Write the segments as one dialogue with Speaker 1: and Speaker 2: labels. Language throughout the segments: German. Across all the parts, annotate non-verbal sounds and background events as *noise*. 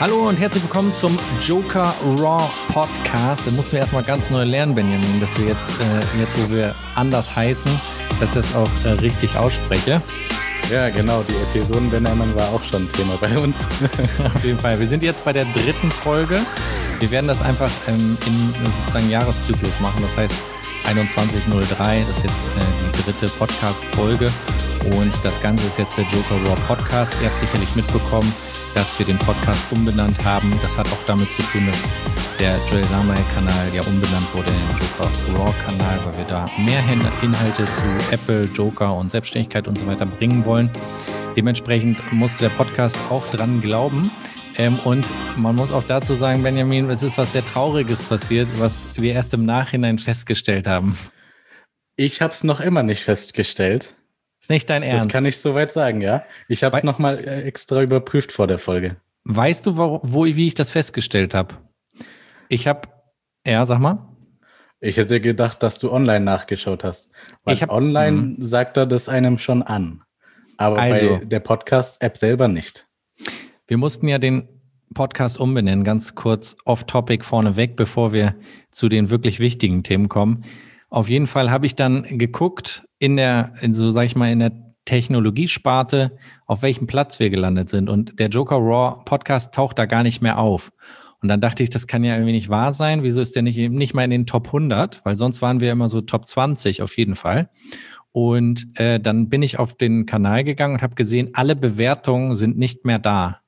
Speaker 1: Hallo und herzlich willkommen zum Joker Raw Podcast. Da mussten wir erstmal ganz neu lernen, Benjamin, dass wir jetzt, äh, jetzt wo wir anders heißen, dass ich das auch äh, richtig ausspreche.
Speaker 2: Ja, genau, die Episoden Benjamin war auch schon Thema bei uns. *laughs*
Speaker 1: Auf jeden Fall. Wir sind jetzt bei der dritten Folge. Wir werden das einfach ähm, im sozusagen Jahreszyklus machen. Das heißt 2103, das ist jetzt äh, die dritte Podcast-Folge. Und das Ganze ist jetzt der Joker Raw Podcast. Ihr habt sicherlich mitbekommen, dass wir den Podcast umbenannt haben. Das hat auch damit zu tun, dass der Joel Samuel-Kanal ja umbenannt wurde in den Joker Raw-Kanal, weil wir da mehr Inhalte zu Apple, Joker und Selbstständigkeit und so weiter bringen wollen. Dementsprechend musste der Podcast auch dran glauben. Ähm, und man muss auch dazu sagen, Benjamin, es ist was sehr Trauriges passiert, was wir erst im Nachhinein festgestellt haben.
Speaker 2: Ich habe es noch immer nicht festgestellt.
Speaker 1: Ist nicht dein Ernst?
Speaker 2: Das kann ich soweit sagen, ja. Ich habe es nochmal äh, extra überprüft vor der Folge.
Speaker 1: Weißt du, wo, wo wie ich das festgestellt habe? Ich habe, ja, sag mal.
Speaker 2: Ich hätte gedacht, dass du online nachgeschaut hast. Weil ich hab, online mh. sagt er das einem schon an. Aber also, bei der Podcast-App selber nicht.
Speaker 1: Wir mussten ja den Podcast umbenennen, ganz kurz off-topic vorneweg, bevor wir zu den wirklich wichtigen Themen kommen. Auf jeden Fall habe ich dann geguckt in der, in so sag ich mal, in der Technologiesparte, auf welchem Platz wir gelandet sind. Und der Joker Raw Podcast taucht da gar nicht mehr auf. Und dann dachte ich, das kann ja irgendwie nicht wahr sein. Wieso ist der nicht, nicht mal in den Top 100? Weil sonst waren wir immer so Top 20 auf jeden Fall. Und äh, dann bin ich auf den Kanal gegangen und habe gesehen, alle Bewertungen sind nicht mehr da.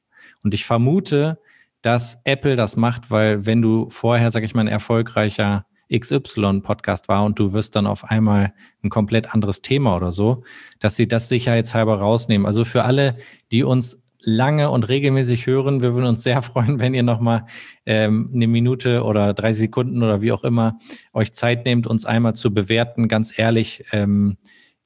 Speaker 1: Und ich vermute, dass Apple das macht, weil wenn du vorher, sag ich mal, ein erfolgreicher XY-Podcast war und du wirst dann auf einmal ein komplett anderes Thema oder so, dass sie das sicherheitshalber rausnehmen. Also für alle, die uns lange und regelmäßig hören, wir würden uns sehr *laughs* freuen, wenn ihr nochmal ähm, eine Minute oder 30 Sekunden oder wie auch immer euch Zeit nehmt, uns einmal zu bewerten, ganz ehrlich. Ähm,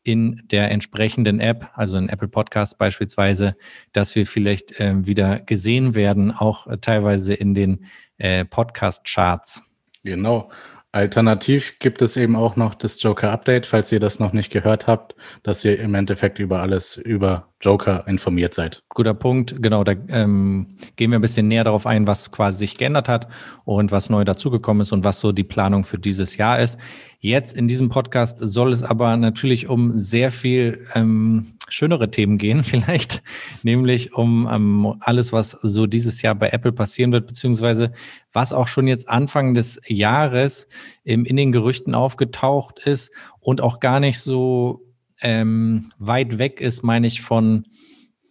Speaker 1: in der entsprechenden App, also in Apple Podcast beispielsweise, dass wir vielleicht äh, wieder gesehen werden, auch äh, teilweise in den äh, Podcast-Charts.
Speaker 2: Genau. Alternativ gibt es eben auch noch das Joker Update, falls ihr das noch nicht gehört habt, dass ihr im Endeffekt über alles über Joker informiert seid.
Speaker 1: Guter Punkt, genau. Da ähm, gehen wir ein bisschen näher darauf ein, was quasi sich geändert hat und was neu dazugekommen ist und was so die Planung für dieses Jahr ist. Jetzt in diesem Podcast soll es aber natürlich um sehr viel ähm, schönere Themen gehen, *laughs* vielleicht, nämlich um ähm, alles, was so dieses Jahr bei Apple passieren wird, beziehungsweise was auch schon jetzt Anfang des Jahres ähm, in den Gerüchten aufgetaucht ist und auch gar nicht so ähm, weit weg ist, meine ich, von,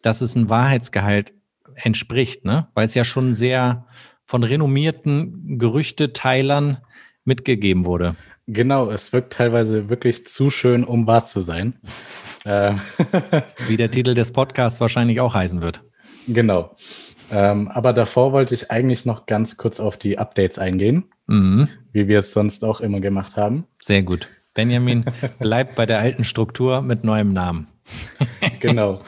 Speaker 1: dass es ein Wahrheitsgehalt entspricht, ne? Weil es ja schon sehr von renommierten Gerüchteteilern mitgegeben wurde.
Speaker 2: Genau, es wirkt teilweise wirklich zu schön, um wahr zu sein.
Speaker 1: Ähm. *laughs* Wie der Titel des Podcasts wahrscheinlich auch heißen wird.
Speaker 2: Genau. Ähm, aber davor wollte ich eigentlich noch ganz kurz auf die Updates eingehen, mhm. wie wir es sonst auch immer gemacht haben.
Speaker 1: Sehr gut. Benjamin *laughs* bleibt bei der alten Struktur mit neuem Namen. *laughs*
Speaker 2: genau.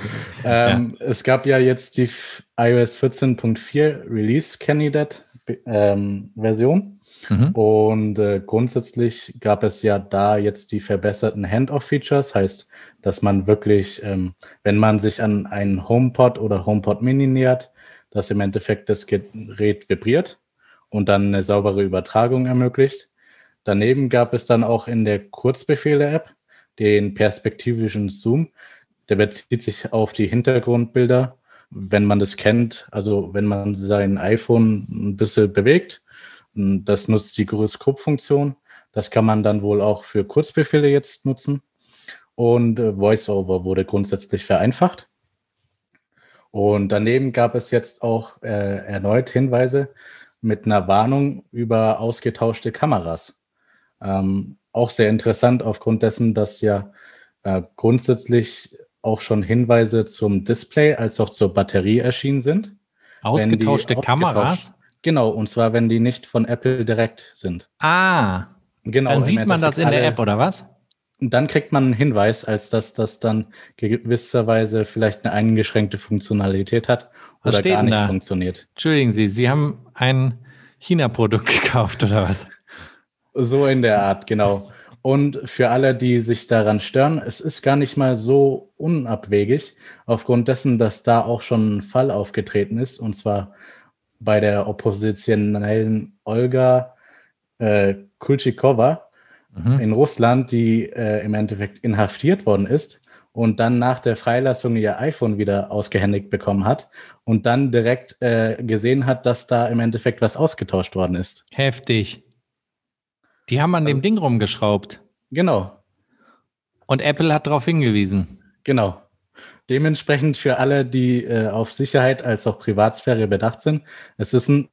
Speaker 2: Ähm, ja. Es gab ja jetzt die iOS 14.4 Release Candidate ähm, Version. Mhm. Und äh, grundsätzlich gab es ja da jetzt die verbesserten Handoff-Features, heißt, dass man wirklich, ähm, wenn man sich an einen HomePod oder HomePod Mini nähert, dass im Endeffekt das Gerät vibriert und dann eine saubere Übertragung ermöglicht. Daneben gab es dann auch in der Kurzbefehle-App den perspektivischen Zoom. Der bezieht sich auf die Hintergrundbilder, wenn man das kennt. Also wenn man sein iPhone ein bisschen bewegt, das nutzt die Gyroskop-Funktion. Das kann man dann wohl auch für Kurzbefehle jetzt nutzen. Und äh, VoiceOver wurde grundsätzlich vereinfacht. Und daneben gab es jetzt auch äh, erneut Hinweise mit einer Warnung über ausgetauschte Kameras. Ähm, auch sehr interessant aufgrund dessen, dass ja äh, grundsätzlich auch schon Hinweise zum Display als auch zur Batterie erschienen sind.
Speaker 1: Ausgetauschte Kameras?
Speaker 2: Genau, und zwar, wenn die nicht von Apple direkt sind.
Speaker 1: Ah, genau. Dann sieht man das in der App, oder was?
Speaker 2: Dann kriegt man einen Hinweis, als dass das dann gewisserweise vielleicht eine eingeschränkte Funktionalität hat oder gar nicht da? funktioniert.
Speaker 1: Entschuldigen Sie, Sie haben ein China-Produkt *laughs* gekauft, oder was?
Speaker 2: So in der Art, genau. Und für alle, die sich daran stören, es ist gar nicht mal so unabwegig, aufgrund dessen, dass da auch schon ein Fall aufgetreten ist, und zwar bei der oppositionellen Olga äh, Kulchikova mhm. in Russland, die äh, im Endeffekt inhaftiert worden ist und dann nach der Freilassung ihr iPhone wieder ausgehändigt bekommen hat und dann direkt äh, gesehen hat, dass da im Endeffekt was ausgetauscht worden ist.
Speaker 1: Heftig. Die haben an also, dem Ding rumgeschraubt.
Speaker 2: Genau.
Speaker 1: Und Apple hat darauf hingewiesen.
Speaker 2: Genau. Dementsprechend für alle, die äh, auf Sicherheit als auch Privatsphäre bedacht sind, es ist ein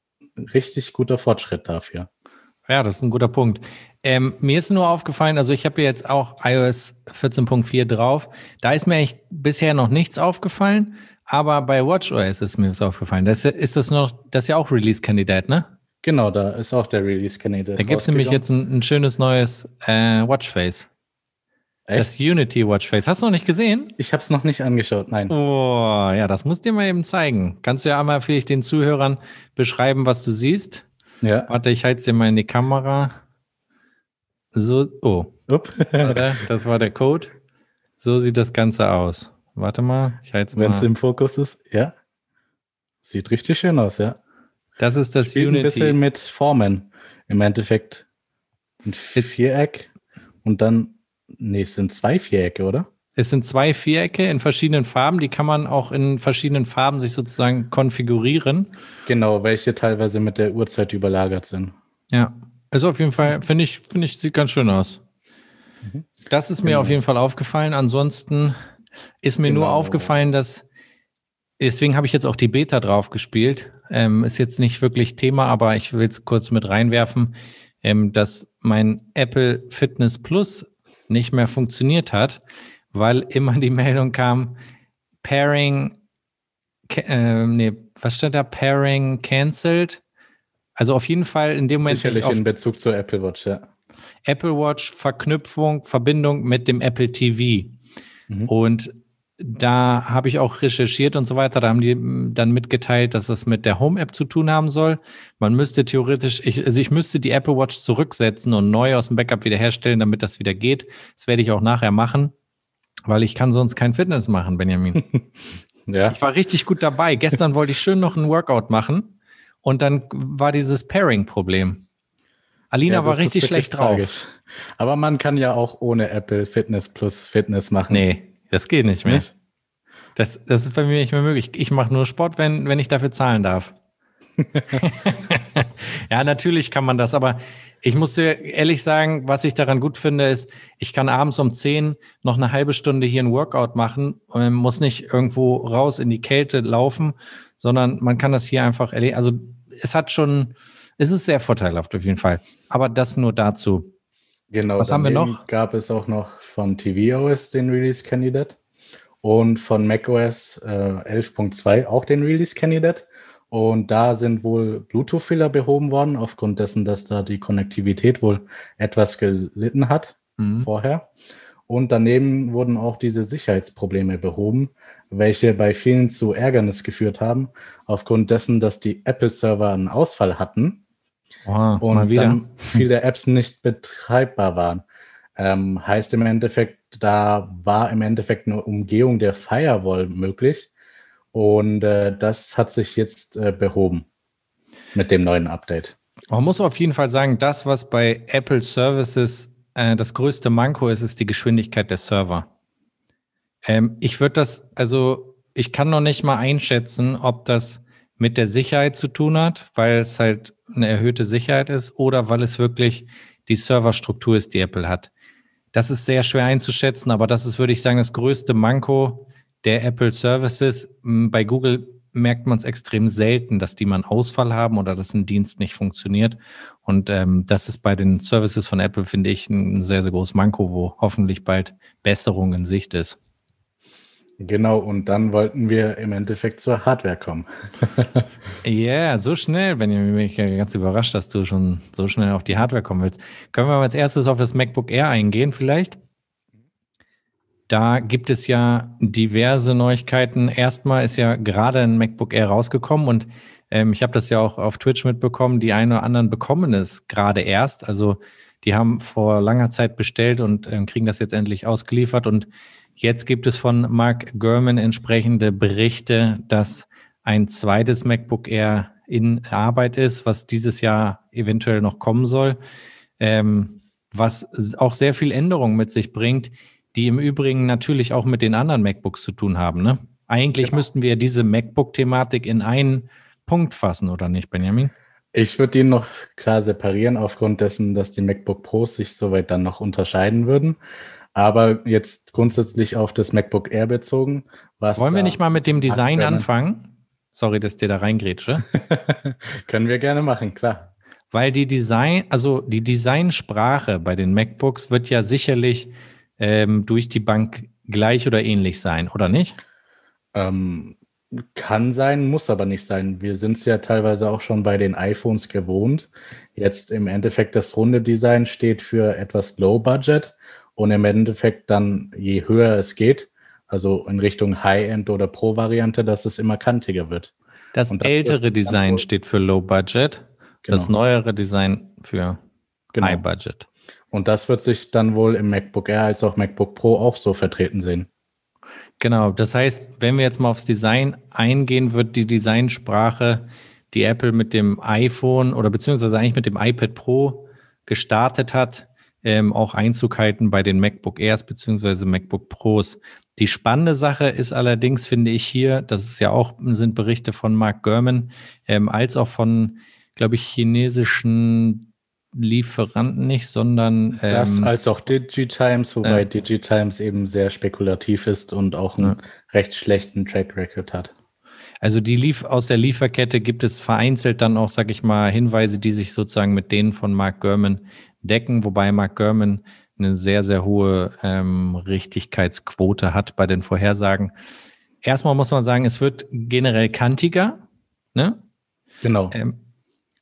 Speaker 2: richtig guter Fortschritt dafür.
Speaker 1: Ja, das ist ein guter Punkt. Ähm, mir ist nur aufgefallen, also ich habe jetzt auch iOS 14.4 drauf. Da ist mir eigentlich bisher noch nichts aufgefallen, aber bei WatchOS ist mir was aufgefallen. Das ist das noch, das ist ja auch Release-Kandidat, ne?
Speaker 2: Genau, da ist auch der Release-Kandidat.
Speaker 1: Da gibt es nämlich jetzt ein, ein schönes neues äh, Watchface. Echt? Das Unity Watchface. Hast du noch nicht gesehen?
Speaker 2: Ich habe es noch nicht angeschaut, nein.
Speaker 1: Oh, ja, das musst du dir mal eben zeigen. Kannst du ja einmal vielleicht den Zuhörern beschreiben, was du siehst? Ja. Warte, ich halte es dir mal in die Kamera. So, oh. Upp. das war der Code. So sieht das Ganze aus. Warte mal, ich es
Speaker 2: mal. Wenn es im Fokus ist, ja. Sieht richtig schön aus, ja.
Speaker 1: Das ist das
Speaker 2: Spielt Unity. ein bisschen mit Formen. Im Endeffekt ein Viereck und dann, nee, es sind zwei Vierecke, oder?
Speaker 1: Es sind zwei Vierecke in verschiedenen Farben. Die kann man auch in verschiedenen Farben sich sozusagen konfigurieren.
Speaker 2: Genau, welche teilweise mit der Uhrzeit überlagert sind.
Speaker 1: Ja, also auf jeden Fall, finde ich, finde ich, sieht ganz schön aus. Mhm. Das ist mir genau. auf jeden Fall aufgefallen. Ansonsten ist mir genau. nur aufgefallen, dass, deswegen habe ich jetzt auch die Beta drauf gespielt. Ähm, ist jetzt nicht wirklich Thema, aber ich will es kurz mit reinwerfen, ähm, dass mein Apple Fitness Plus nicht mehr funktioniert hat weil immer die Meldung kam, Pairing, äh, nee, was steht da? Pairing cancelled. Also auf jeden Fall in dem Moment.
Speaker 2: Sicherlich in Bezug zur Apple Watch, ja.
Speaker 1: Apple Watch, Verknüpfung, Verbindung mit dem Apple TV. Mhm. Und da habe ich auch recherchiert und so weiter. Da haben die dann mitgeteilt, dass das mit der Home-App zu tun haben soll. Man müsste theoretisch, ich, also ich müsste die Apple Watch zurücksetzen und neu aus dem Backup wiederherstellen, damit das wieder geht. Das werde ich auch nachher machen weil ich kann sonst kein Fitness machen, Benjamin. *laughs* ja. Ich war richtig gut dabei. Gestern wollte ich schön noch ein Workout machen und dann war dieses Pairing-Problem. Alina ja, war richtig schlecht tragisch. drauf.
Speaker 2: Aber man kann ja auch ohne Apple Fitness plus Fitness machen.
Speaker 1: Nee, das geht nicht mehr. Das, das ist bei mir nicht mehr möglich. Ich mache nur Sport, wenn, wenn ich dafür zahlen darf. *laughs* ja, natürlich kann man das, aber ich muss dir ehrlich sagen, was ich daran gut finde, ist, ich kann abends um 10 noch eine halbe Stunde hier ein Workout machen und muss nicht irgendwo raus in die Kälte laufen, sondern man kann das hier einfach erleben. Also es hat schon, es ist sehr vorteilhaft auf jeden Fall. Aber das nur dazu.
Speaker 2: Genau. Was haben wir noch? Gab es auch noch von tvOS den Release-Candidate und von macOS äh, 11.2 auch den Release-Candidate. Und da sind wohl Bluetooth-Fehler behoben worden, aufgrund dessen, dass da die Konnektivität wohl etwas gelitten hat mhm. vorher. Und daneben wurden auch diese Sicherheitsprobleme behoben, welche bei vielen zu Ärgernis geführt haben, aufgrund dessen, dass die Apple-Server einen Ausfall hatten oh, und dann *laughs* viele Apps nicht betreibbar waren. Ähm, heißt im Endeffekt, da war im Endeffekt eine Umgehung der Firewall möglich, und äh, das hat sich jetzt äh, behoben mit dem neuen Update.
Speaker 1: Man muss auf jeden Fall sagen, das, was bei Apple Services äh, das größte Manko ist, ist die Geschwindigkeit der Server. Ähm, ich würde das, also ich kann noch nicht mal einschätzen, ob das mit der Sicherheit zu tun hat, weil es halt eine erhöhte Sicherheit ist oder weil es wirklich die Serverstruktur ist, die Apple hat. Das ist sehr schwer einzuschätzen, aber das ist, würde ich sagen, das größte Manko der Apple Services. Bei Google merkt man es extrem selten, dass die mal einen Ausfall haben oder dass ein Dienst nicht funktioniert. Und ähm, das ist bei den Services von Apple, finde ich, ein sehr, sehr großes Manko, wo hoffentlich bald Besserung in Sicht ist.
Speaker 2: Genau, und dann wollten wir im Endeffekt zur Hardware kommen.
Speaker 1: Ja, *laughs* *laughs* yeah, so schnell, Benjamin, bin ich ganz überrascht, dass du schon so schnell auf die Hardware kommen willst. Können wir als erstes auf das MacBook Air eingehen, vielleicht? Da gibt es ja diverse Neuigkeiten. Erstmal ist ja gerade ein MacBook Air rausgekommen und ähm, ich habe das ja auch auf Twitch mitbekommen. Die einen oder anderen bekommen es gerade erst. Also die haben vor langer Zeit bestellt und ähm, kriegen das jetzt endlich ausgeliefert. Und jetzt gibt es von Mark Gurman entsprechende Berichte, dass ein zweites MacBook Air in Arbeit ist, was dieses Jahr eventuell noch kommen soll, ähm, was auch sehr viel Änderungen mit sich bringt, die im Übrigen natürlich auch mit den anderen MacBooks zu tun haben. Ne? Eigentlich genau. müssten wir diese MacBook-Thematik in einen Punkt fassen, oder nicht, Benjamin?
Speaker 2: Ich würde ihn noch klar separieren, aufgrund dessen, dass die MacBook Pros sich soweit dann noch unterscheiden würden. Aber jetzt grundsätzlich auf das MacBook Air bezogen.
Speaker 1: Wollen wir nicht mal mit dem Design anfangen? Sorry, dass dir da reingrätsche. *laughs*
Speaker 2: Können wir gerne machen, klar.
Speaker 1: Weil die Design, also die Designsprache bei den MacBooks wird ja sicherlich ähm, durch die Bank gleich oder ähnlich sein, oder nicht?
Speaker 2: Ähm, kann sein, muss aber nicht sein. Wir sind es ja teilweise auch schon bei den iPhones gewohnt. Jetzt im Endeffekt das runde Design steht für etwas Low Budget und im Endeffekt dann, je höher es geht, also in Richtung High-End oder Pro-Variante, dass es immer kantiger wird.
Speaker 1: Das, das ältere Design steht für Low Budget, genau. das neuere Design für genau. High Budget.
Speaker 2: Und das wird sich dann wohl im MacBook Air als auch MacBook Pro auch so vertreten sehen.
Speaker 1: Genau, das heißt, wenn wir jetzt mal aufs Design eingehen, wird die Designsprache, die Apple mit dem iPhone oder beziehungsweise eigentlich mit dem iPad Pro gestartet hat, ähm, auch Einzug halten bei den MacBook Airs beziehungsweise MacBook Pros. Die spannende Sache ist allerdings, finde ich hier, das ist ja auch, sind Berichte von Mark Gurman, ähm, als auch von, glaube ich, chinesischen Lieferanten nicht, sondern.
Speaker 2: Ähm, das als auch Digitimes, wobei äh, Digitimes eben sehr spekulativ ist und auch einen ja. recht schlechten Track Record hat.
Speaker 1: Also die Lief aus der Lieferkette gibt es vereinzelt dann auch, sag ich mal, Hinweise, die sich sozusagen mit denen von Mark Gurman decken, wobei Mark Gurman eine sehr, sehr hohe ähm, Richtigkeitsquote hat bei den Vorhersagen. Erstmal muss man sagen, es wird generell kantiger. Ne?
Speaker 2: Genau.
Speaker 1: Ähm,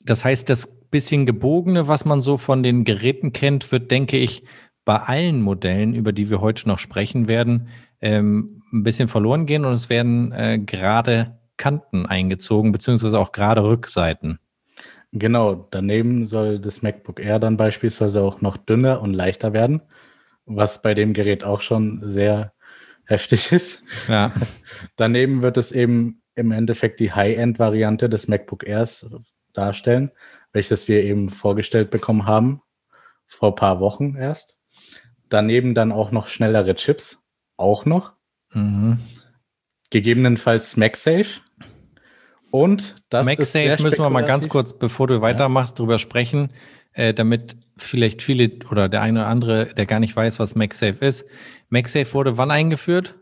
Speaker 1: das heißt, das bisschen gebogene, was man so von den Geräten kennt, wird, denke ich, bei allen Modellen, über die wir heute noch sprechen werden, ähm, ein bisschen verloren gehen und es werden äh, gerade Kanten eingezogen, beziehungsweise auch gerade Rückseiten.
Speaker 2: Genau, daneben soll das MacBook Air dann beispielsweise auch noch dünner und leichter werden, was bei dem Gerät auch schon sehr heftig *laughs* ist.
Speaker 1: Ja.
Speaker 2: daneben wird es eben im Endeffekt die High-End-Variante des MacBook Airs darstellen, welches wir eben vorgestellt bekommen haben, vor ein paar Wochen erst. Daneben dann auch noch schnellere Chips, auch noch. Mhm. Gegebenenfalls MagSafe. Und
Speaker 1: das MagSafe müssen wir mal ganz kurz, bevor du weitermachst, ja. drüber sprechen, äh, damit vielleicht viele oder der eine oder andere, der gar nicht weiß, was MagSafe ist. MagSafe wurde wann eingeführt?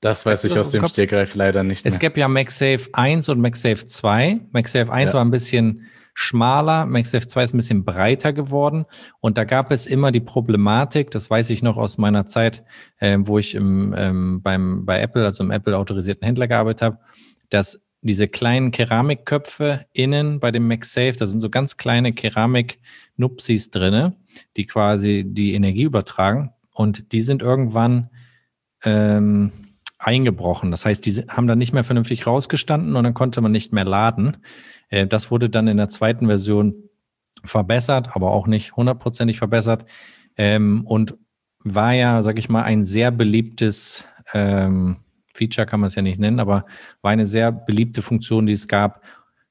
Speaker 2: Das weiß ich aus dem Kopf? Stegreif leider nicht.
Speaker 1: Es mehr. gab ja MagSafe 1 und MagSafe 2. MagSafe 1 ja. war ein bisschen schmaler, MagSafe 2 ist ein bisschen breiter geworden und da gab es immer die Problematik, das weiß ich noch aus meiner Zeit, äh, wo ich im, ähm, beim, bei Apple, also im Apple autorisierten Händler gearbeitet habe, dass diese kleinen Keramikköpfe innen bei dem MagSafe, da sind so ganz kleine Keramik-Nupsis drinne, die quasi die Energie übertragen und die sind irgendwann ähm, eingebrochen. Das heißt, die haben dann nicht mehr vernünftig rausgestanden und dann konnte man nicht mehr laden. Äh, das wurde dann in der zweiten Version verbessert, aber auch nicht hundertprozentig verbessert ähm, und war ja, sag ich mal, ein sehr beliebtes ähm, Feature, kann man es ja nicht nennen, aber war eine sehr beliebte Funktion, die es gab,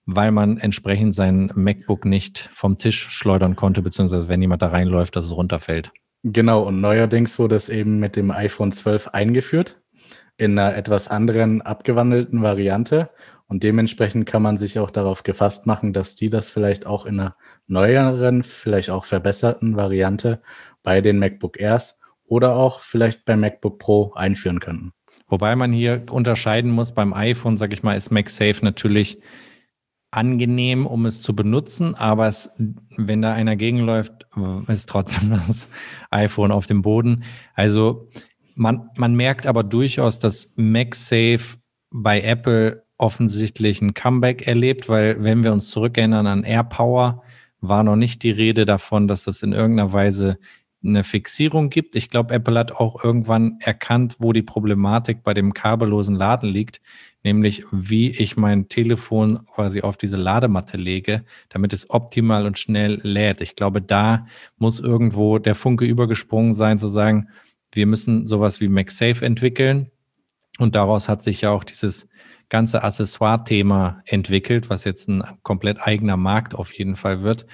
Speaker 1: weil man entsprechend sein MacBook nicht vom Tisch schleudern konnte, beziehungsweise wenn jemand da reinläuft, dass es runterfällt.
Speaker 2: Genau, und neuerdings wurde es eben mit dem iPhone 12 eingeführt, in einer etwas anderen, abgewandelten Variante. Und dementsprechend kann man sich auch darauf gefasst machen, dass die das vielleicht auch in einer neueren, vielleicht auch verbesserten Variante bei den MacBook Airs oder auch vielleicht beim MacBook Pro einführen könnten.
Speaker 1: Wobei man hier unterscheiden muss, beim iPhone, sage ich mal, ist MagSafe natürlich angenehm, um es zu benutzen, aber es, wenn da einer gegenläuft, ist trotzdem *laughs* das iPhone auf dem Boden. Also man, man merkt aber durchaus, dass MagSafe bei Apple offensichtlich ein Comeback erlebt, weil wenn wir uns zurückerinnern an AirPower, war noch nicht die Rede davon, dass das in irgendeiner Weise eine Fixierung gibt. Ich glaube, Apple hat auch irgendwann erkannt, wo die Problematik bei dem kabellosen Laden liegt, nämlich wie ich mein Telefon quasi auf diese Ladematte lege, damit es optimal und schnell lädt. Ich glaube, da muss irgendwo der Funke übergesprungen sein, zu sagen, wir müssen sowas wie MagSafe entwickeln. Und daraus hat sich ja auch dieses ganze Accessoire-Thema entwickelt, was jetzt ein komplett eigener Markt auf jeden Fall wird.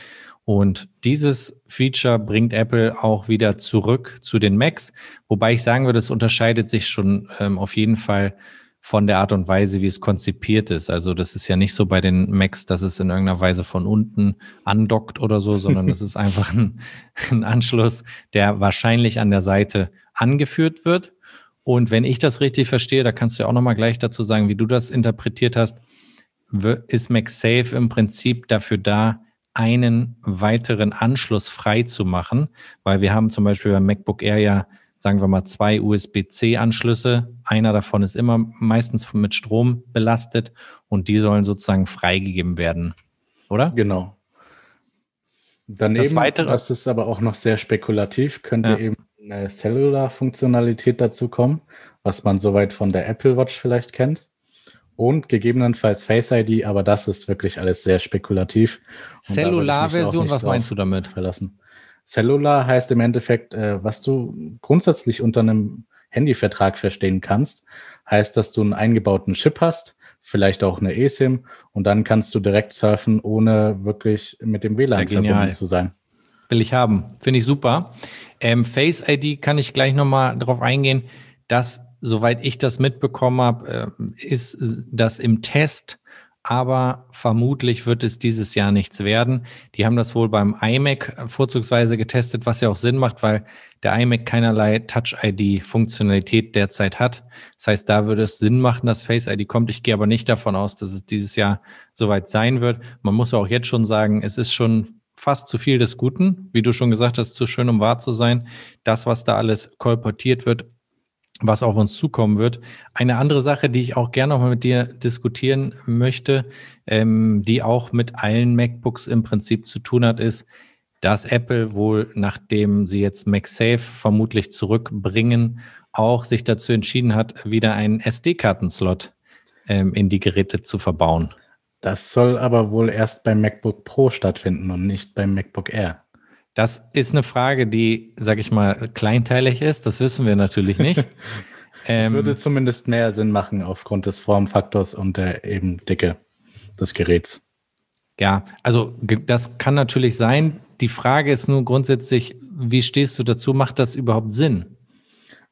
Speaker 1: Und dieses Feature bringt Apple auch wieder zurück zu den Macs, wobei ich sagen würde, es unterscheidet sich schon ähm, auf jeden Fall von der Art und Weise, wie es konzipiert ist. Also das ist ja nicht so bei den Macs, dass es in irgendeiner Weise von unten andockt oder so, sondern es *laughs* ist einfach ein, ein Anschluss, der wahrscheinlich an der Seite angeführt wird. Und wenn ich das richtig verstehe, da kannst du ja auch nochmal gleich dazu sagen, wie du das interpretiert hast, ist MagSafe im Prinzip dafür da, einen weiteren Anschluss frei zu machen, weil wir haben zum Beispiel beim MacBook Air ja, sagen wir mal, zwei USB-C-Anschlüsse. Einer davon ist immer meistens mit Strom belastet und die sollen sozusagen freigegeben werden, oder?
Speaker 2: Genau. Daneben, das, weitere, das ist aber auch noch sehr spekulativ, könnte ja. eben eine Cellular-Funktionalität dazu kommen, was man soweit von der Apple Watch vielleicht kennt und gegebenenfalls Face ID, aber das ist wirklich alles sehr spekulativ.
Speaker 1: Cellular-Version, was meinst du damit?
Speaker 2: Verlassen. Cellular heißt im Endeffekt, äh, was du grundsätzlich unter einem Handyvertrag verstehen kannst, heißt, dass du einen eingebauten Chip hast, vielleicht auch eine eSIM und dann kannst du direkt surfen, ohne wirklich mit dem WLAN verbunden zu sein.
Speaker 1: Will ich haben. Finde ich super. Ähm, Face ID kann ich gleich nochmal darauf eingehen, dass soweit ich das mitbekommen habe, äh, ist das im Test, aber vermutlich wird es dieses Jahr nichts werden. Die haben das wohl beim iMac vorzugsweise getestet, was ja auch Sinn macht, weil der iMac keinerlei Touch-ID-Funktionalität derzeit hat. Das heißt, da würde es Sinn machen, dass Face ID kommt. Ich gehe aber nicht davon aus, dass es dieses Jahr soweit sein wird. Man muss auch jetzt schon sagen, es ist schon fast zu viel des Guten. Wie du schon gesagt hast, zu schön, um wahr zu sein. Das, was da alles kolportiert wird, was auf uns zukommen wird. Eine andere Sache, die ich auch gerne noch mal mit dir diskutieren möchte, ähm, die auch mit allen MacBooks im Prinzip zu tun hat, ist, dass Apple wohl, nachdem sie jetzt MagSafe vermutlich zurückbringen, auch sich dazu entschieden hat, wieder einen SD-Kartenslot ähm, in die Geräte zu verbauen.
Speaker 2: Das soll aber wohl erst beim MacBook Pro stattfinden und nicht beim MacBook Air.
Speaker 1: Das ist eine Frage, die, sag ich mal, kleinteilig ist. Das wissen wir natürlich nicht. *laughs*
Speaker 2: Es ähm, würde zumindest mehr Sinn machen aufgrund des Formfaktors und der eben Dicke des Geräts.
Speaker 1: Ja, also das kann natürlich sein. Die Frage ist nur grundsätzlich, wie stehst du dazu? Macht das überhaupt Sinn?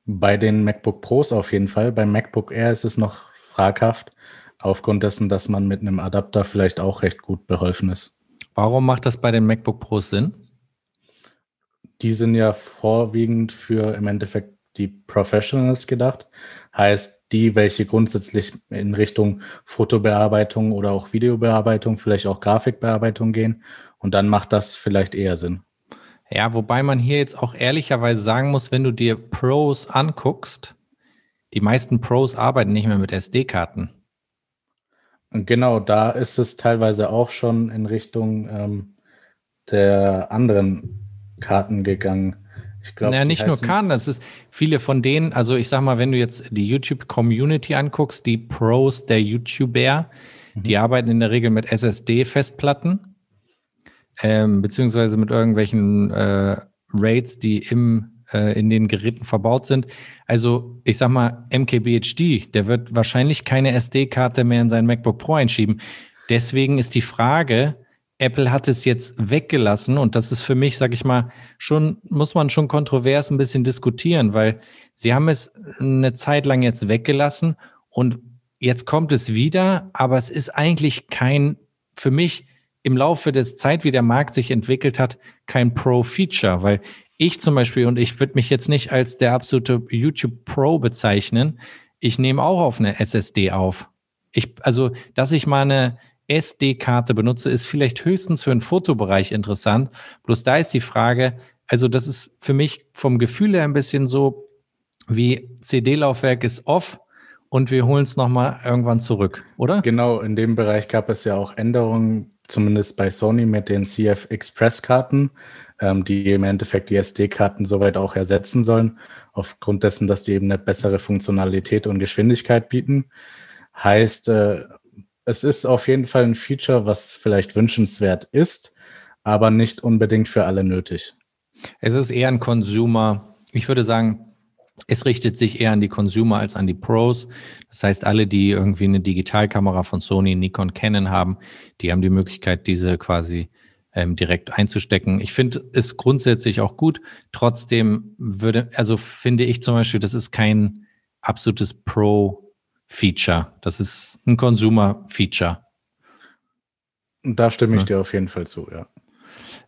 Speaker 2: Bei den MacBook Pros auf jeden Fall. Beim MacBook Air ist es noch fraghaft, aufgrund dessen, dass man mit einem Adapter vielleicht auch recht gut beholfen ist.
Speaker 1: Warum macht das bei den MacBook Pros Sinn?
Speaker 2: die sind ja vorwiegend für im Endeffekt die Professionals gedacht. Heißt, die, welche grundsätzlich in Richtung Fotobearbeitung oder auch Videobearbeitung, vielleicht auch Grafikbearbeitung gehen. Und dann macht das vielleicht eher Sinn.
Speaker 1: Ja, wobei man hier jetzt auch ehrlicherweise sagen muss, wenn du dir Pros anguckst, die meisten Pros arbeiten nicht mehr mit SD-Karten.
Speaker 2: Genau, da ist es teilweise auch schon in Richtung ähm, der anderen Karten gegangen.
Speaker 1: Ich glaube, naja, nicht nur Karten, das ist viele von denen, also ich sag mal, wenn du jetzt die YouTube-Community anguckst, die Pros der YouTuber, mhm. die arbeiten in der Regel mit SSD-Festplatten, ähm, beziehungsweise mit irgendwelchen äh, RAIDs, die im, äh, in den Geräten verbaut sind. Also ich sag mal, MKBHD, der wird wahrscheinlich keine SD-Karte mehr in sein MacBook Pro einschieben. Deswegen ist die Frage, Apple hat es jetzt weggelassen und das ist für mich, sag ich mal, schon, muss man schon kontrovers ein bisschen diskutieren, weil sie haben es eine Zeit lang jetzt weggelassen und jetzt kommt es wieder, aber es ist eigentlich kein, für mich im Laufe des Zeit, wie der Markt sich entwickelt hat, kein Pro-Feature, weil ich zum Beispiel, und ich würde mich jetzt nicht als der absolute YouTube Pro bezeichnen, ich nehme auch auf eine SSD auf. Ich, also, dass ich meine, SD-Karte benutze, ist vielleicht höchstens für den Fotobereich interessant. Bloß da ist die Frage, also das ist für mich vom Gefühl her ein bisschen so, wie CD-Laufwerk ist off und wir holen es nochmal irgendwann zurück, oder?
Speaker 2: Genau, in dem Bereich gab es ja auch Änderungen, zumindest bei Sony mit den CF Express-Karten, ähm, die im Endeffekt die SD-Karten soweit auch ersetzen sollen, aufgrund dessen, dass die eben eine bessere Funktionalität und Geschwindigkeit bieten. Heißt, äh, es ist auf jeden Fall ein Feature, was vielleicht wünschenswert ist, aber nicht unbedingt für alle nötig.
Speaker 1: Es ist eher ein Consumer, ich würde sagen, Es richtet sich eher an die Consumer als an die Pros. Das heißt, alle, die irgendwie eine Digitalkamera von Sony, Nikon, Canon haben, die haben die Möglichkeit, diese quasi ähm, direkt einzustecken. Ich finde es grundsätzlich auch gut. Trotzdem würde, also finde ich zum Beispiel, das ist kein absolutes Pro-Feature. Das ist ein Consumer-Feature.
Speaker 2: Da stimme ich ja. dir auf jeden Fall zu, ja.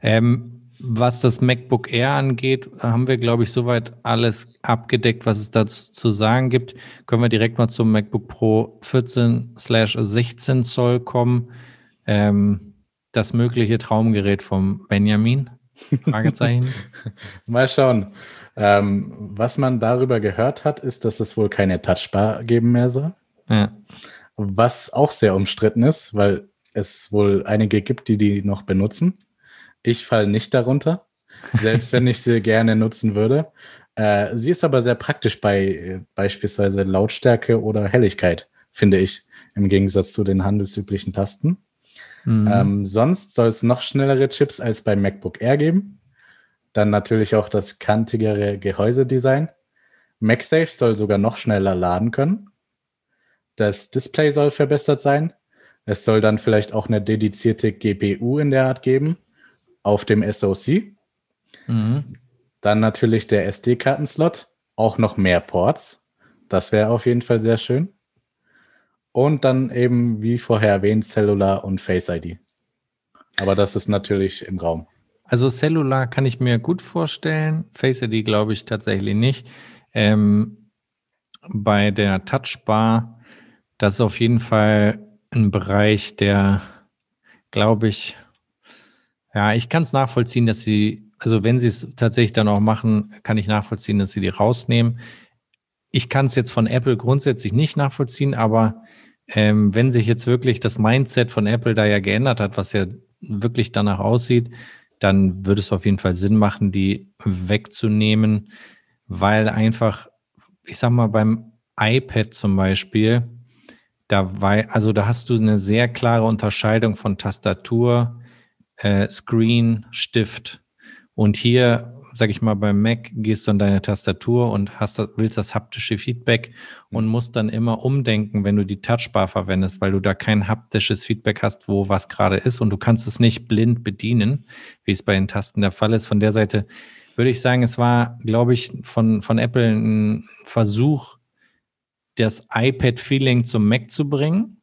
Speaker 1: Ähm, was das MacBook Air angeht, haben wir, glaube ich, soweit alles abgedeckt, was es dazu zu sagen gibt. Können wir direkt mal zum MacBook Pro 14/16 Zoll kommen. Ähm, das mögliche Traumgerät vom Benjamin? Fragezeichen. *laughs*
Speaker 2: mal schauen. Ähm, was man darüber gehört hat, ist, dass es wohl keine Touchbar geben mehr soll. Ja. Was auch sehr umstritten ist, weil es wohl einige gibt, die die noch benutzen. Ich falle nicht darunter, selbst wenn ich sie *laughs* gerne nutzen würde. Äh, sie ist aber sehr praktisch bei äh, beispielsweise Lautstärke oder Helligkeit, finde ich, im Gegensatz zu den handelsüblichen Tasten. Mhm. Ähm, sonst soll es noch schnellere Chips als beim MacBook Air geben. Dann natürlich auch das kantigere Gehäusedesign. MagSafe soll sogar noch schneller laden können. Das Display soll verbessert sein. Es soll dann vielleicht auch eine dedizierte GPU in der Art geben auf dem SoC. Mhm. Dann natürlich der SD-Kartenslot, auch noch mehr Ports. Das wäre auf jeden Fall sehr schön. Und dann eben, wie vorher erwähnt, Cellular und Face ID. Aber das ist natürlich im Raum.
Speaker 1: Also Cellular kann ich mir gut vorstellen. Face ID glaube ich tatsächlich nicht. Ähm, bei der Touchbar, das ist auf jeden Fall ein Bereich, der, glaube ich, ja, ich kann es nachvollziehen, dass sie, also wenn sie es tatsächlich dann auch machen, kann ich nachvollziehen, dass sie die rausnehmen. Ich kann es jetzt von Apple grundsätzlich nicht nachvollziehen, aber ähm, wenn sich jetzt wirklich das Mindset von Apple da ja geändert hat, was ja wirklich danach aussieht, dann würde es auf jeden Fall Sinn machen, die wegzunehmen, weil einfach, ich sag mal, beim iPad zum Beispiel, da war, also da hast du eine sehr klare Unterscheidung von Tastatur, äh, Screen, Stift. Und hier, sag ich mal, beim Mac gehst du an deine Tastatur und hast, willst das haptische Feedback und musst dann immer umdenken, wenn du die Touchbar verwendest, weil du da kein haptisches Feedback hast, wo was gerade ist und du kannst es nicht blind bedienen, wie es bei den Tasten der Fall ist. Von der Seite würde ich sagen, es war, glaube ich, von, von Apple ein Versuch, das iPad-Feeling zum Mac zu bringen.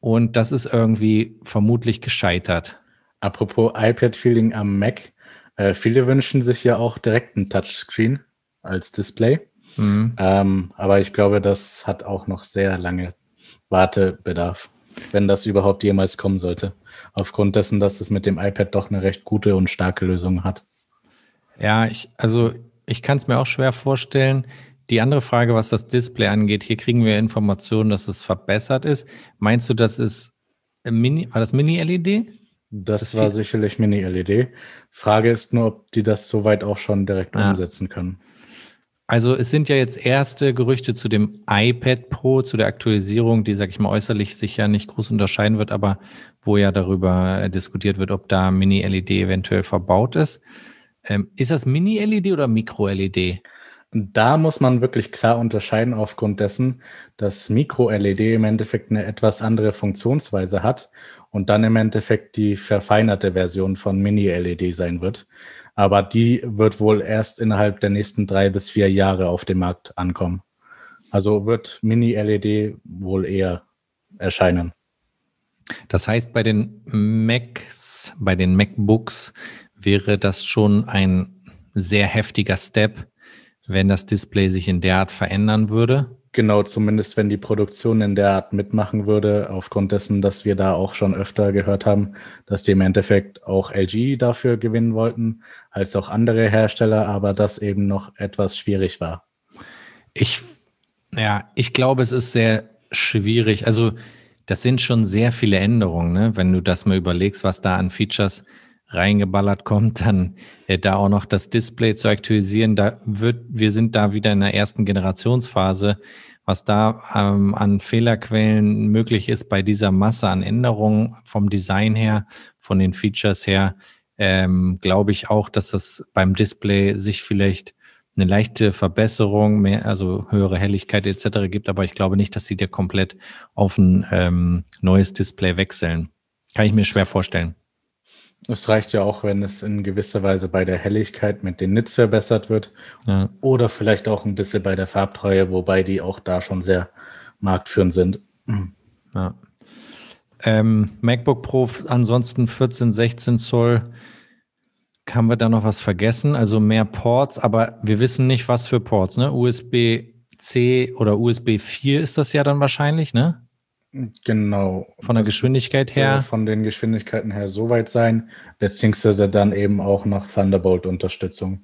Speaker 1: Und das ist irgendwie vermutlich gescheitert.
Speaker 2: Apropos iPad-Feeling am Mac. Äh, viele wünschen sich ja auch direkt ein Touchscreen als Display. Mhm. Ähm, aber ich glaube, das hat auch noch sehr lange Wartebedarf, wenn das überhaupt jemals kommen sollte. Aufgrund dessen, dass es mit dem iPad doch eine recht gute und starke Lösung hat.
Speaker 1: Ja, ich, also ich kann es mir auch schwer vorstellen. Die andere Frage, was das Display angeht, hier kriegen wir Informationen, dass es verbessert ist. Meinst du, das ist Mini, war das Mini-LED?
Speaker 2: Das, das war sicherlich Mini-LED. Frage ist nur, ob die das soweit auch schon direkt ja. umsetzen können.
Speaker 1: Also es sind ja jetzt erste Gerüchte zu dem iPad Pro, zu der Aktualisierung, die, sag ich mal, äußerlich sicher nicht groß unterscheiden wird, aber wo ja darüber äh, diskutiert wird, ob da Mini-LED eventuell verbaut ist. Ähm, ist das Mini-LED oder Mikro-LED?
Speaker 2: Da muss man wirklich klar unterscheiden aufgrund dessen, dass Mikro-LED im Endeffekt eine etwas andere Funktionsweise hat und dann im Endeffekt die verfeinerte Version von Mini-LED sein wird. Aber die wird wohl erst innerhalb der nächsten drei bis vier Jahre auf dem Markt ankommen. Also wird Mini-LED wohl eher erscheinen.
Speaker 1: Das heißt, bei den Macs, bei den MacBooks wäre das schon ein sehr heftiger Step, wenn das Display sich in der Art verändern würde.
Speaker 2: Genau, zumindest wenn die Produktion in der Art mitmachen würde, aufgrund dessen, dass wir da auch schon öfter gehört haben, dass die im Endeffekt auch LG dafür gewinnen wollten, als auch andere Hersteller, aber das eben noch etwas schwierig war.
Speaker 1: Ich, ja, ich glaube, es ist sehr schwierig. Also, das sind schon sehr viele Änderungen, ne? wenn du das mal überlegst, was da an Features reingeballert kommt, dann äh, da auch noch das Display zu aktualisieren. Da wird, wir sind da wieder in der ersten Generationsphase was da ähm, an Fehlerquellen möglich ist bei dieser Masse an Änderungen vom Design her, von den Features her, ähm, glaube ich auch, dass das beim Display sich vielleicht eine leichte Verbesserung, mehr, also höhere Helligkeit etc. gibt, aber ich glaube nicht, dass sie dir komplett auf ein ähm, neues Display wechseln. Kann ich mir schwer vorstellen.
Speaker 2: Es reicht ja auch, wenn es in gewisser Weise bei der Helligkeit mit den Nits verbessert wird. Ja. Oder vielleicht auch ein bisschen bei der Farbtreue, wobei die auch da schon sehr marktführend sind.
Speaker 1: Ja. Ähm, MacBook Pro ansonsten 14, 16 Zoll. Haben wir da noch was vergessen? Also mehr Ports, aber wir wissen nicht, was für Ports, ne? USB-C oder USB 4 ist das ja dann wahrscheinlich, ne?
Speaker 2: Genau.
Speaker 1: Von der Geschwindigkeit her?
Speaker 2: Von den Geschwindigkeiten her so weit sein, beziehungsweise dann eben auch noch Thunderbolt-Unterstützung.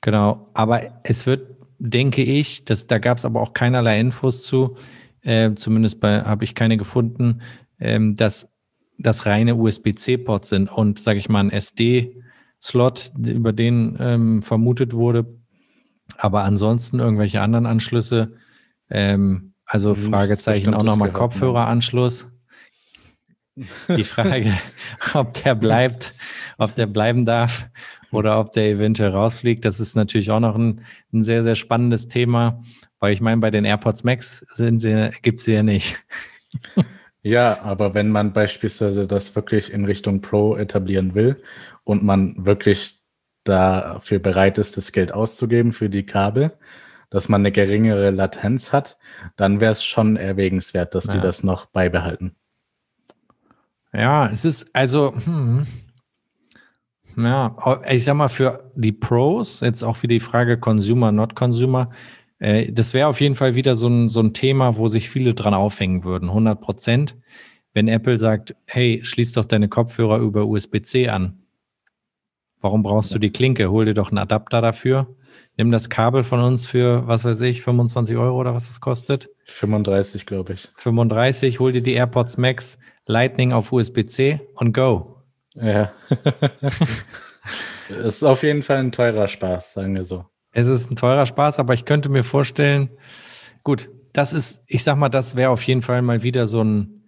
Speaker 1: Genau, aber es wird, denke ich, dass, da gab es aber auch keinerlei Infos zu, äh, zumindest habe ich keine gefunden, ähm, dass das reine USB-C-Ports sind und, sage ich mal, ein SD-Slot, über den ähm, vermutet wurde. Aber ansonsten irgendwelche anderen Anschlüsse, ähm, also Fragezeichen auch nochmal Kopfhöreranschluss. Die Frage, *laughs* ob der bleibt, ob der bleiben darf oder ob der eventuell rausfliegt, das ist natürlich auch noch ein, ein sehr, sehr spannendes Thema, weil ich meine, bei den AirPods Max sind sie, gibt es sie ja nicht. *laughs*
Speaker 2: Ja, aber wenn man beispielsweise das wirklich in Richtung Pro etablieren will und man wirklich dafür bereit ist, das Geld auszugeben für die Kabel, dass man eine geringere Latenz hat, dann wäre es schon erwägenswert, dass ja. die das noch beibehalten.
Speaker 1: Ja, es ist also, hm, ja, ich sag mal, für die Pros, jetzt auch wieder die Frage Consumer, not Consumer, äh, das wäre auf jeden Fall wieder so ein, so ein Thema, wo sich viele dran aufhängen würden, 100 Prozent. Wenn Apple sagt, hey, schließ doch deine Kopfhörer über USB-C an. Warum brauchst du die Klinke? Hol dir doch einen Adapter dafür nimm das Kabel von uns für, was weiß ich, 25 Euro oder was das kostet.
Speaker 2: 35, glaube ich.
Speaker 1: 35, hol dir die AirPods Max, Lightning auf USB-C und go.
Speaker 2: Ja. es *laughs* ist auf jeden Fall ein teurer Spaß, sagen wir so.
Speaker 1: Es ist ein teurer Spaß, aber ich könnte mir vorstellen, gut, das ist, ich sag mal, das wäre auf jeden Fall mal wieder so ein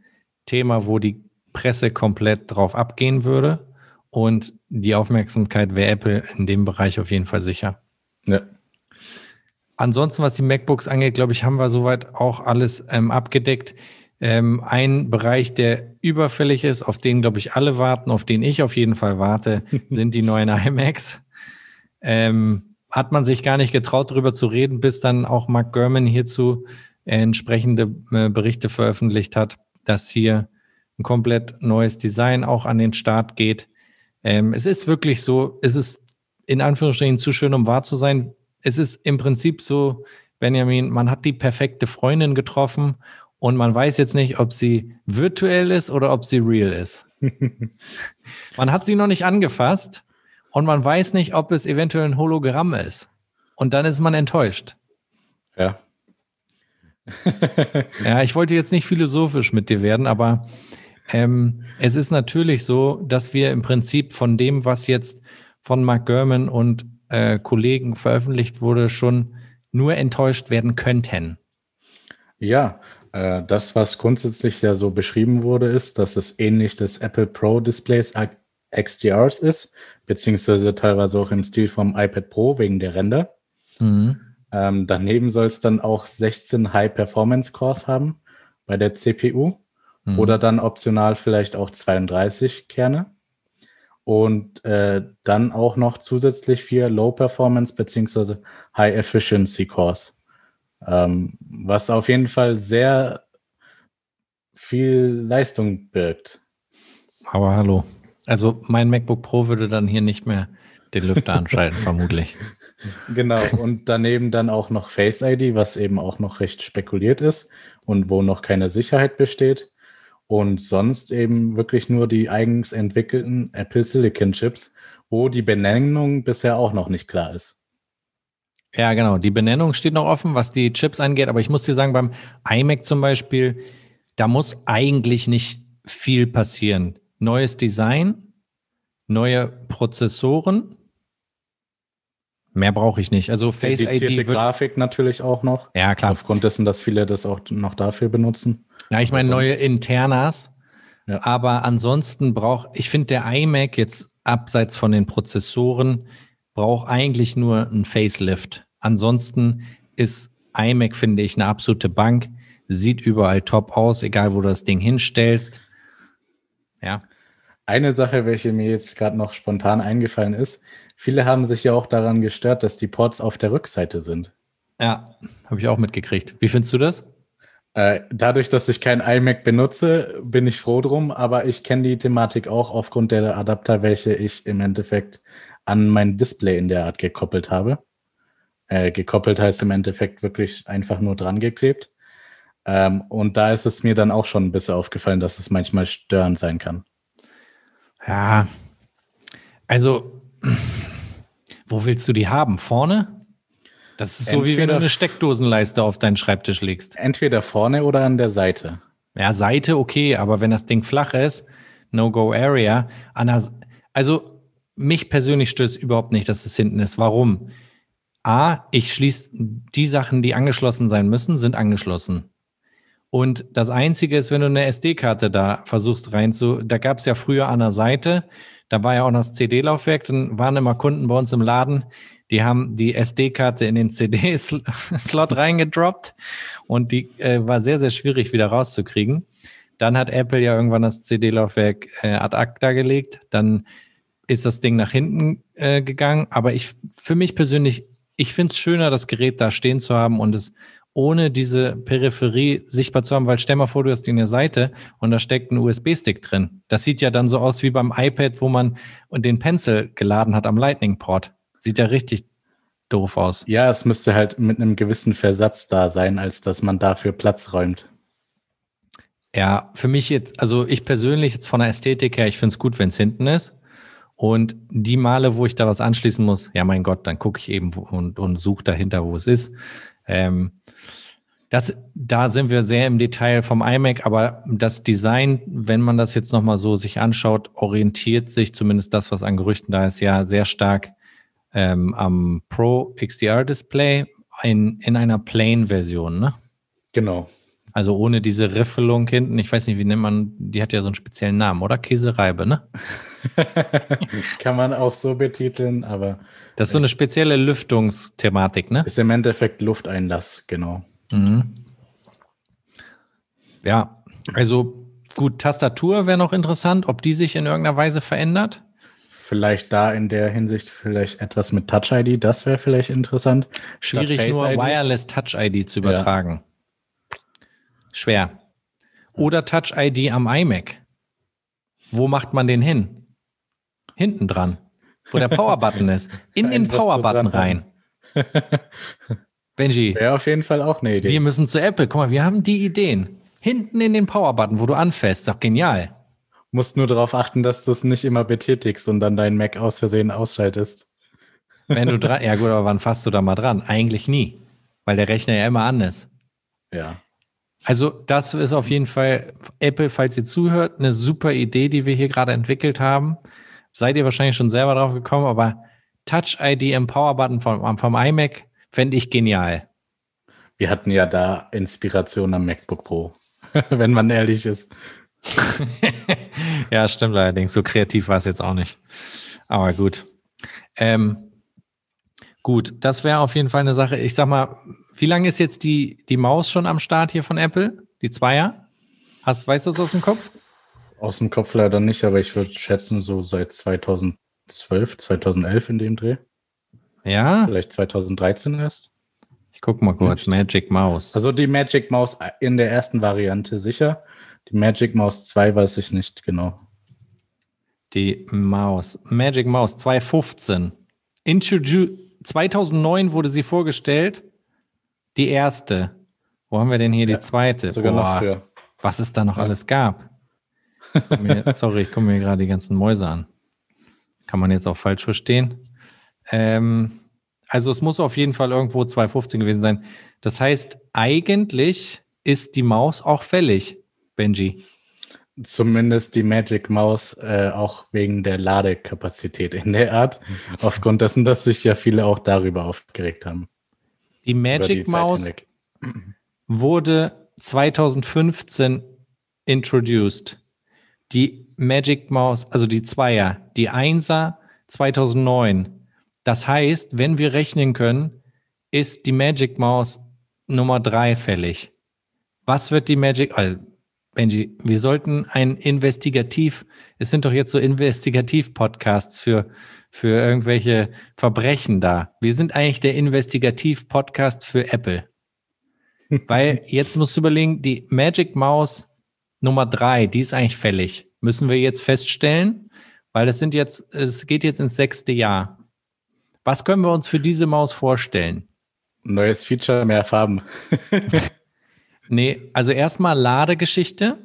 Speaker 1: Thema, wo die Presse komplett drauf abgehen würde. Und die Aufmerksamkeit wäre Apple in dem Bereich auf jeden Fall sicher. Ja. Ansonsten, was die MacBooks angeht, glaube ich, haben wir soweit auch alles ähm, abgedeckt. Ähm, ein Bereich, der überfällig ist, auf den, glaube ich, alle warten, auf den ich auf jeden Fall warte, *laughs* sind die neuen iMacs. Ähm, hat man sich gar nicht getraut, darüber zu reden, bis dann auch Mark Gurman hierzu entsprechende äh, Berichte veröffentlicht hat, dass hier ein komplett neues Design auch an den Start geht. Ähm, es ist wirklich so, es ist in Anführungsstrichen zu schön, um wahr zu sein. Es ist im Prinzip so, Benjamin, man hat die perfekte Freundin getroffen und man weiß jetzt nicht, ob sie virtuell ist oder ob sie real ist. *laughs* man hat sie noch nicht angefasst und man weiß nicht, ob es eventuell ein Hologramm ist. Und dann ist man enttäuscht.
Speaker 2: Ja. *laughs* *laughs*
Speaker 1: ja, ich wollte jetzt nicht philosophisch mit dir werden, aber ähm, es ist natürlich so, dass wir im Prinzip von dem, was jetzt von Mark Gurman und äh, Kollegen veröffentlicht wurde, schon nur enttäuscht werden könnten.
Speaker 2: Ja, äh, das, was grundsätzlich ja so beschrieben wurde, ist, dass es ähnlich des Apple Pro Displays XDRs ist, beziehungsweise teilweise auch im Stil vom iPad Pro wegen der Ränder. Mhm. Ähm, daneben soll es dann auch 16 High-Performance-Cores haben bei der CPU mhm. oder dann optional vielleicht auch 32 Kerne und äh, dann auch noch zusätzlich vier Low Performance bzw. High Efficiency Cores. Ähm, was auf jeden Fall sehr viel Leistung birgt.
Speaker 1: Aber hallo. Also mein MacBook Pro würde dann hier nicht mehr den Lüfter anschalten, *laughs* vermutlich.
Speaker 2: Genau, und daneben dann auch noch Face ID, was eben auch noch recht spekuliert ist und wo noch keine Sicherheit besteht und sonst eben wirklich nur die eigens entwickelten Apple Silicon Chips, wo die Benennung bisher auch noch nicht klar ist.
Speaker 1: Ja, genau. Die Benennung steht noch offen, was die Chips angeht. Aber ich muss dir sagen, beim iMac zum Beispiel, da muss eigentlich nicht viel passieren. Neues Design, neue Prozessoren. Mehr brauche ich nicht. Also Face ID.
Speaker 2: Grafik natürlich auch noch.
Speaker 1: Ja, klar.
Speaker 2: Aufgrund dessen, dass viele das auch noch dafür benutzen.
Speaker 1: Ja, ich meine neue Internas. Ja. Aber ansonsten braucht, ich finde der iMac jetzt abseits von den Prozessoren braucht eigentlich nur ein Facelift. Ansonsten ist iMac, finde ich, eine absolute Bank. Sieht überall top aus, egal wo du das Ding hinstellst. Ja.
Speaker 2: Eine Sache, welche mir jetzt gerade noch spontan eingefallen ist, viele haben sich ja auch daran gestört, dass die Ports auf der Rückseite sind.
Speaker 1: Ja, habe ich auch mitgekriegt. Wie findest du das?
Speaker 2: Äh, dadurch, dass ich kein iMac benutze, bin ich froh drum, aber ich kenne die Thematik auch aufgrund der Adapter, welche ich im Endeffekt an mein Display in der Art gekoppelt habe. Äh, gekoppelt heißt im Endeffekt wirklich einfach nur dran geklebt. Ähm, und da ist es mir dann auch schon ein bisschen aufgefallen, dass es manchmal störend sein kann.
Speaker 1: Ja, also, wo willst du die haben? Vorne? Das ist so, entweder, wie wenn du eine Steckdosenleiste auf deinen Schreibtisch legst.
Speaker 2: Entweder vorne oder an der Seite.
Speaker 1: Ja, Seite okay, aber wenn das Ding flach ist, No-Go-Area, also mich persönlich stößt überhaupt nicht, dass es hinten ist. Warum? A, ich schließe die Sachen, die angeschlossen sein müssen, sind angeschlossen. Und das Einzige ist, wenn du eine SD-Karte da versuchst rein zu, da gab es ja früher an der Seite, da war ja auch noch das CD-Laufwerk, dann waren immer Kunden bei uns im Laden, die haben die SD-Karte in den CD-Slot *laughs* reingedroppt und die äh, war sehr, sehr schwierig wieder rauszukriegen. Dann hat Apple ja irgendwann das CD-Laufwerk äh, ad acta gelegt. Dann ist das Ding nach hinten äh, gegangen. Aber ich, für mich persönlich, ich finde es schöner, das Gerät da stehen zu haben und es ohne diese Peripherie sichtbar zu haben, weil stell mal vor, du hast die in der Seite und da steckt ein USB-Stick drin. Das sieht ja dann so aus wie beim iPad, wo man den Pencil geladen hat am Lightning-Port. Sieht ja richtig doof aus.
Speaker 2: Ja, es müsste halt mit einem gewissen Versatz da sein, als dass man dafür Platz räumt.
Speaker 1: Ja, für mich jetzt, also ich persönlich jetzt von der Ästhetik her, ich finde es gut, wenn es hinten ist. Und die Male, wo ich da was anschließen muss, ja mein Gott, dann gucke ich eben und, und suche dahinter, wo es ist. Ähm, das, da sind wir sehr im Detail vom iMac, aber das Design, wenn man das jetzt nochmal so sich anschaut, orientiert sich zumindest das, was an Gerüchten da ist, ja sehr stark ähm, am Pro XDR Display in, in einer Plain-Version, ne?
Speaker 2: Genau.
Speaker 1: Also ohne diese Riffelung hinten. Ich weiß nicht, wie nennt man, die hat ja so einen speziellen Namen, oder? Käsereibe, ne? *laughs*
Speaker 2: Kann man auch so betiteln, aber.
Speaker 1: Das ist so eine spezielle Lüftungsthematik, ne?
Speaker 2: Ist im Endeffekt Lufteinlass, genau.
Speaker 1: Mhm. Ja, also gut, Tastatur wäre noch interessant, ob die sich in irgendeiner Weise verändert
Speaker 2: vielleicht da in der Hinsicht vielleicht etwas mit Touch ID, das wäre vielleicht interessant.
Speaker 1: Schwierig nur Wireless Touch ID zu übertragen. Ja. Schwer. Oder Touch ID am iMac. Wo macht man den hin? Hinten dran, wo der Power-Button ist. *laughs* In den Power-Button rein. *laughs* Benji.
Speaker 2: Wäre auf jeden Fall auch eine Idee.
Speaker 1: Wir müssen zu Apple. Guck mal, wir haben die Ideen. Hinten in den Power-Button, wo du anfährst. Ist doch genial
Speaker 2: musst nur darauf achten, dass du es nicht immer betätigst und dann deinen Mac aus Versehen ausschaltest.
Speaker 1: Wenn du dran, ja gut, aber wann fasst du da mal dran? Eigentlich nie, weil der Rechner ja immer an ist.
Speaker 2: Ja.
Speaker 1: Also das ist auf jeden Fall Apple, falls ihr zuhört, eine super Idee, die wir hier gerade entwickelt haben. Seid ihr wahrscheinlich schon selber drauf gekommen, aber Touch ID im Power Button vom, vom iMac fände ich genial.
Speaker 2: Wir hatten ja da Inspiration am MacBook Pro, *laughs* wenn man ehrlich ist. *laughs*
Speaker 1: ja, stimmt allerdings. So kreativ war es jetzt auch nicht. Aber gut. Ähm, gut, das wäre auf jeden Fall eine Sache. Ich sag mal, wie lange ist jetzt die, die Maus schon am Start hier von Apple? Die Zweier? Hast, weißt du es aus dem Kopf?
Speaker 2: Aus dem Kopf leider nicht, aber ich würde schätzen, so seit 2012, 2011 in dem Dreh.
Speaker 1: Ja.
Speaker 2: Vielleicht 2013 erst.
Speaker 1: Ich gucke mal kurz. Magic Mouse.
Speaker 2: Also die Magic Mouse in der ersten Variante sicher. Die Magic Mouse 2 weiß ich nicht genau.
Speaker 1: Die Maus. Magic Mouse 2015. Introdu 2009 wurde sie vorgestellt. Die erste. Wo haben wir denn hier ja, die zweite?
Speaker 2: Sogar Boah, noch früher.
Speaker 1: Was es da noch ja. alles gab. *laughs* Sorry, ich komme mir gerade die ganzen Mäuse an. Kann man jetzt auch falsch verstehen. Ähm, also es muss auf jeden Fall irgendwo 2015 gewesen sein. Das heißt, eigentlich ist die Maus auch fällig. Benji?
Speaker 2: Zumindest die Magic Mouse äh, auch wegen der Ladekapazität in der Art. *laughs* Aufgrund dessen, dass sich ja viele auch darüber aufgeregt haben.
Speaker 1: Die Magic die Mouse wurde 2015 introduced. Die Magic Mouse, also die Zweier, die Einser 2009. Das heißt, wenn wir rechnen können, ist die Magic Mouse Nummer drei fällig. Was wird die Magic, also Benji, wir sollten ein Investigativ, es sind doch jetzt so Investigativ-Podcasts für, für irgendwelche Verbrechen da. Wir sind eigentlich der Investigativ-Podcast für Apple. *laughs* Weil jetzt musst du überlegen, die Magic Mouse Nummer drei, die ist eigentlich fällig. Müssen wir jetzt feststellen, weil es sind jetzt, es geht jetzt ins sechste Jahr. Was können wir uns für diese Maus vorstellen?
Speaker 2: Neues Feature, mehr Farben. *laughs*
Speaker 1: nee, also erstmal Ladegeschichte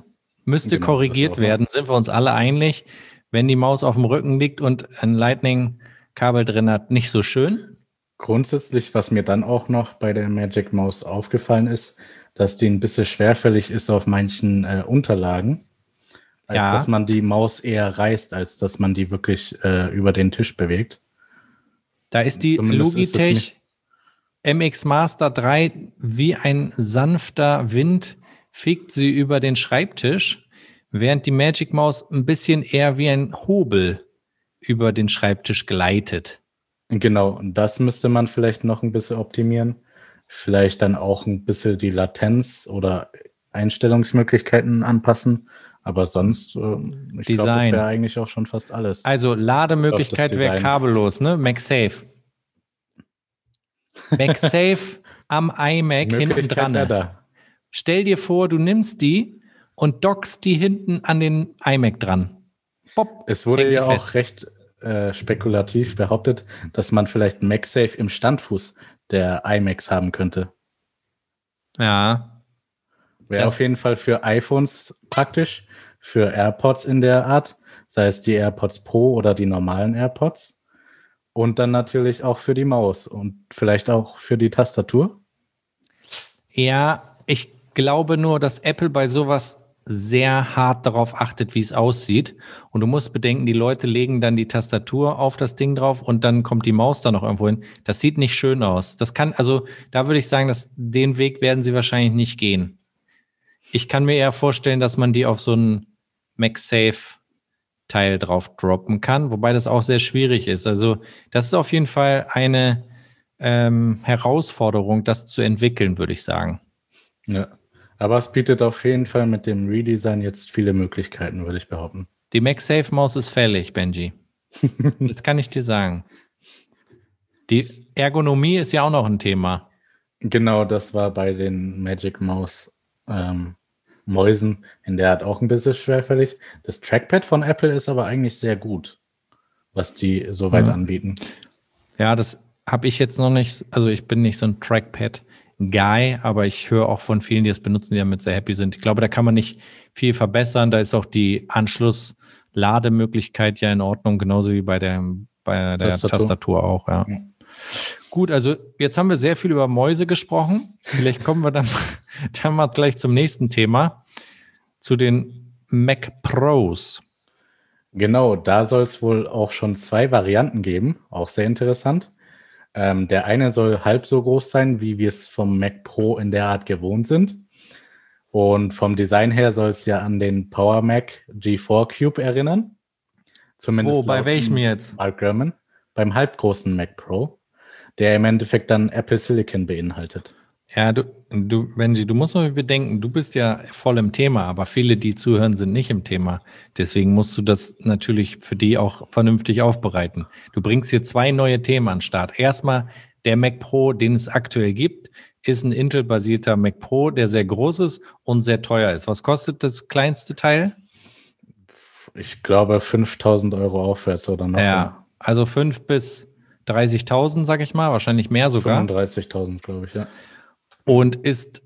Speaker 1: müsste genau, korrigiert werden, sind wir uns alle einig. Wenn die Maus auf dem Rücken liegt und ein Lightning-Kabel drin hat, nicht so schön.
Speaker 2: Grundsätzlich, was mir dann auch noch bei der Magic Mouse aufgefallen ist, dass die ein bisschen schwerfällig ist auf manchen äh, Unterlagen. Als ja. dass man die Maus eher reißt, als dass man die wirklich äh, über den Tisch bewegt.
Speaker 1: Da ist die Logitech MX Master 3 wie ein sanfter Wind fegt sie über den Schreibtisch, während die Magic Maus ein bisschen eher wie ein Hobel über den Schreibtisch gleitet.
Speaker 2: Genau, und das müsste man vielleicht noch ein bisschen optimieren. Vielleicht dann auch ein bisschen die Latenz oder Einstellungsmöglichkeiten anpassen. Aber sonst, äh, ich glaube, das wäre eigentlich auch schon fast alles.
Speaker 1: Also Lademöglichkeit wäre kabellos, ne? MagSafe. MagSafe am iMac hinten dran. Stell dir vor, du nimmst die und dockst die hinten an den iMac dran.
Speaker 2: Pop, es wurde ja auch recht äh, spekulativ behauptet, dass man vielleicht MagSafe im Standfuß der iMacs haben könnte.
Speaker 1: Ja.
Speaker 2: Wäre auf jeden Fall für iPhones praktisch, für AirPods in der Art, sei es die AirPods Pro oder die normalen AirPods. Und dann natürlich auch für die Maus und vielleicht auch für die Tastatur.
Speaker 1: Ja, ich glaube nur, dass Apple bei sowas sehr hart darauf achtet, wie es aussieht. Und du musst bedenken, die Leute legen dann die Tastatur auf das Ding drauf und dann kommt die Maus da noch irgendwo hin. Das sieht nicht schön aus. Das kann, also da würde ich sagen, dass den Weg werden sie wahrscheinlich nicht gehen. Ich kann mir eher vorstellen, dass man die auf so einen MagSafe Teil drauf droppen kann, wobei das auch sehr schwierig ist. Also das ist auf jeden Fall eine ähm, Herausforderung, das zu entwickeln, würde ich sagen.
Speaker 2: Ja, aber es bietet auf jeden Fall mit dem Redesign jetzt viele Möglichkeiten, würde ich behaupten.
Speaker 1: Die MagSafe-Maus ist fällig, Benji. *laughs* das kann ich dir sagen. Die Ergonomie ist ja auch noch ein Thema.
Speaker 2: Genau, das war bei den Magic Mouse ähm, Mäusen in der Art auch ein bisschen schwerfällig. Das Trackpad von Apple ist aber eigentlich sehr gut, was die soweit mhm. anbieten.
Speaker 1: Ja, das habe ich jetzt noch nicht. Also ich bin nicht so ein Trackpad-Guy, aber ich höre auch von vielen, die es benutzen, die damit sehr happy sind. Ich glaube, da kann man nicht viel verbessern. Da ist auch die Anschluss-Lademöglichkeit ja in Ordnung, genauso wie bei der, bei der Tastatur, Tastatur auch, ja. ja. Gut, also jetzt haben wir sehr viel über Mäuse gesprochen. Vielleicht kommen wir dann, *laughs* dann mal gleich zum nächsten Thema, zu den Mac Pros.
Speaker 2: Genau, da soll es wohl auch schon zwei Varianten geben, auch sehr interessant. Ähm, der eine soll halb so groß sein, wie wir es vom Mac Pro in der Art gewohnt sind. Und vom Design her soll es ja an den Power Mac G4 Cube erinnern.
Speaker 1: Zumindest oh, bei welchem jetzt?
Speaker 2: Mark Gurman. Beim halbgroßen Mac Pro der im Endeffekt dann Apple Silicon beinhaltet.
Speaker 1: Ja, du, du, Benji, du musst noch bedenken, du bist ja voll im Thema, aber viele, die zuhören, sind nicht im Thema. Deswegen musst du das natürlich für die auch vernünftig aufbereiten. Du bringst hier zwei neue Themen an den Start. Erstmal der Mac Pro, den es aktuell gibt, ist ein Intel-basierter Mac Pro, der sehr groß ist und sehr teuer ist. Was kostet das kleinste Teil?
Speaker 2: Ich glaube 5000 Euro aufwärts oder noch.
Speaker 1: Ja, also 5 bis 30.000, sag ich mal, wahrscheinlich mehr sogar.
Speaker 2: 35.000, glaube ich, ja.
Speaker 1: Und ist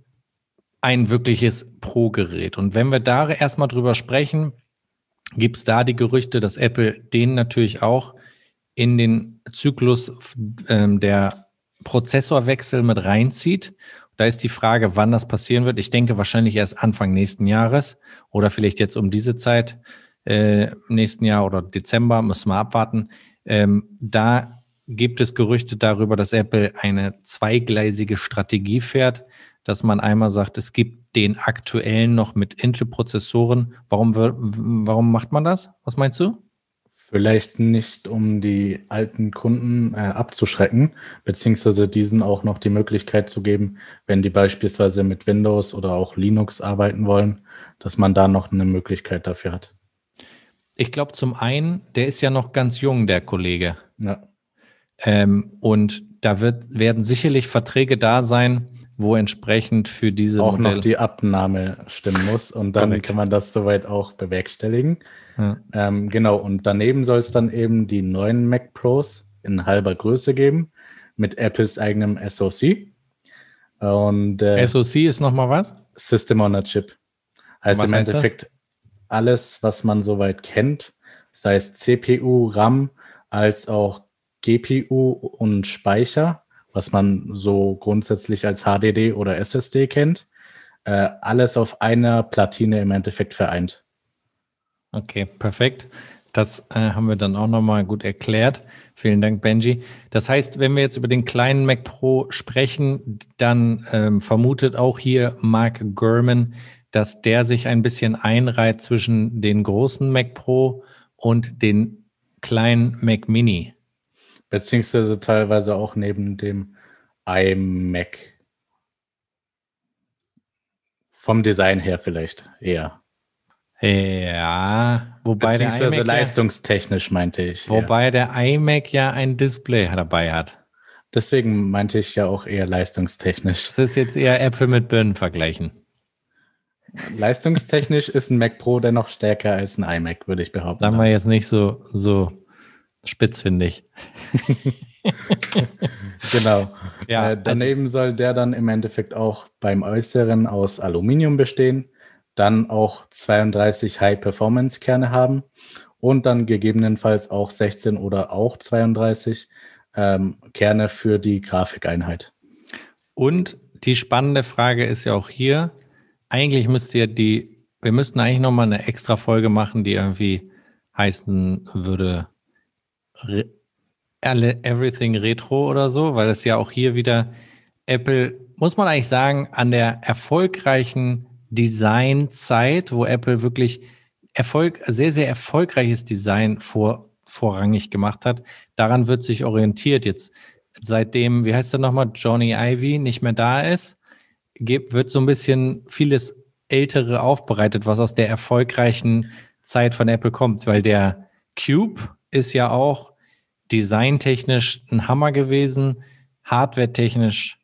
Speaker 1: ein wirkliches Pro-Gerät. Und wenn wir da erstmal drüber sprechen, gibt es da die Gerüchte, dass Apple den natürlich auch in den Zyklus ähm, der Prozessorwechsel mit reinzieht. Da ist die Frage, wann das passieren wird. Ich denke wahrscheinlich erst Anfang nächsten Jahres oder vielleicht jetzt um diese Zeit äh, nächsten Jahr oder Dezember, müssen wir abwarten. Ähm, da gibt es Gerüchte darüber, dass Apple eine zweigleisige Strategie fährt, dass man einmal sagt, es gibt den aktuellen noch mit Intel-Prozessoren. Warum, warum macht man das? Was meinst du?
Speaker 2: Vielleicht nicht, um die alten Kunden äh, abzuschrecken, beziehungsweise diesen auch noch die Möglichkeit zu geben, wenn die beispielsweise mit Windows oder auch Linux arbeiten wollen, dass man da noch eine Möglichkeit dafür hat.
Speaker 1: Ich glaube, zum einen, der ist ja noch ganz jung, der Kollege. Ja. Ähm, und da wird, werden sicherlich Verträge da sein, wo entsprechend für diese
Speaker 2: auch Modelle noch die Abnahme stimmen muss und dann Correct. kann man das soweit auch bewerkstelligen. Ja. Ähm, genau, und daneben soll es dann eben die neuen Mac Pros in halber Größe geben mit Apples eigenem SoC.
Speaker 1: Und, äh, SoC ist nochmal was?
Speaker 2: System on a Chip. Heißt im Endeffekt das? alles, was man soweit kennt, sei es CPU, RAM, als auch GPU und Speicher, was man so grundsätzlich als HDD oder SSD kennt, äh, alles auf einer Platine im Endeffekt vereint.
Speaker 1: Okay, perfekt. Das äh, haben wir dann auch nochmal gut erklärt. Vielen Dank, Benji. Das heißt, wenn wir jetzt über den kleinen Mac Pro sprechen, dann ähm, vermutet auch hier Mark Gurman, dass der sich ein bisschen einreiht zwischen den großen Mac Pro und den kleinen Mac Mini.
Speaker 2: Beziehungsweise teilweise auch neben dem iMac. Vom Design her vielleicht eher.
Speaker 1: Ja,
Speaker 2: wobei der iMac leistungstechnisch ja, meinte ich.
Speaker 1: Wobei ja. der iMac ja ein Display dabei hat.
Speaker 2: Deswegen meinte ich ja auch eher leistungstechnisch.
Speaker 1: Das ist jetzt eher Äpfel mit Birnen vergleichen.
Speaker 2: Leistungstechnisch ist ein Mac Pro dennoch stärker als ein iMac, würde ich behaupten.
Speaker 1: Sagen wir jetzt nicht so, so spitz, finde ich. *laughs*
Speaker 2: genau. Ja, äh, daneben also, soll der dann im Endeffekt auch beim Äußeren aus Aluminium bestehen, dann auch 32 High-Performance-Kerne haben und dann gegebenenfalls auch 16 oder auch 32 ähm, Kerne für die Grafikeinheit.
Speaker 1: Und die spannende Frage ist ja auch hier, eigentlich müsste ja die, wir müssten eigentlich nochmal eine extra Folge machen, die irgendwie heißen würde, Re Everything Retro oder so, weil es ja auch hier wieder Apple, muss man eigentlich sagen, an der erfolgreichen Designzeit, wo Apple wirklich Erfolg, sehr, sehr erfolgreiches Design vor, vorrangig gemacht hat, daran wird sich orientiert. Jetzt seitdem, wie heißt der nochmal, Johnny Ivy nicht mehr da ist, wird so ein bisschen vieles Ältere aufbereitet, was aus der erfolgreichen Zeit von Apple kommt, weil der Cube ist ja auch designtechnisch ein Hammer gewesen, hardwaretechnisch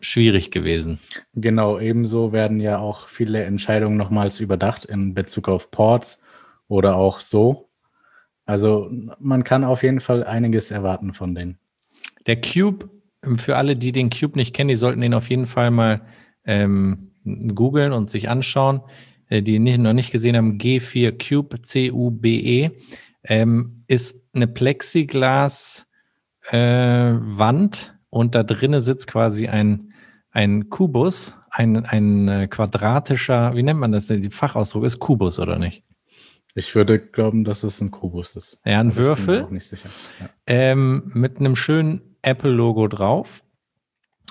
Speaker 1: schwierig gewesen.
Speaker 2: Genau, ebenso werden ja auch viele Entscheidungen nochmals überdacht in Bezug auf Ports oder auch so. Also man kann auf jeden Fall einiges erwarten von denen.
Speaker 1: Der Cube, für alle, die den Cube nicht kennen, die sollten den auf jeden Fall mal ähm, googeln und sich anschauen, äh, die nicht, noch nicht gesehen haben, G4 Cube, C-U-B-E, ähm, ist eine Plexiglas-Wand äh, und da drinnen sitzt quasi ein, ein Kubus, ein, ein äh, quadratischer, wie nennt man das? Der Fachausdruck ist Kubus, oder nicht?
Speaker 2: Ich würde glauben, dass es ein Kubus ist.
Speaker 1: Ja, ein Würfel. Ja. Ähm, mit einem schönen Apple-Logo drauf.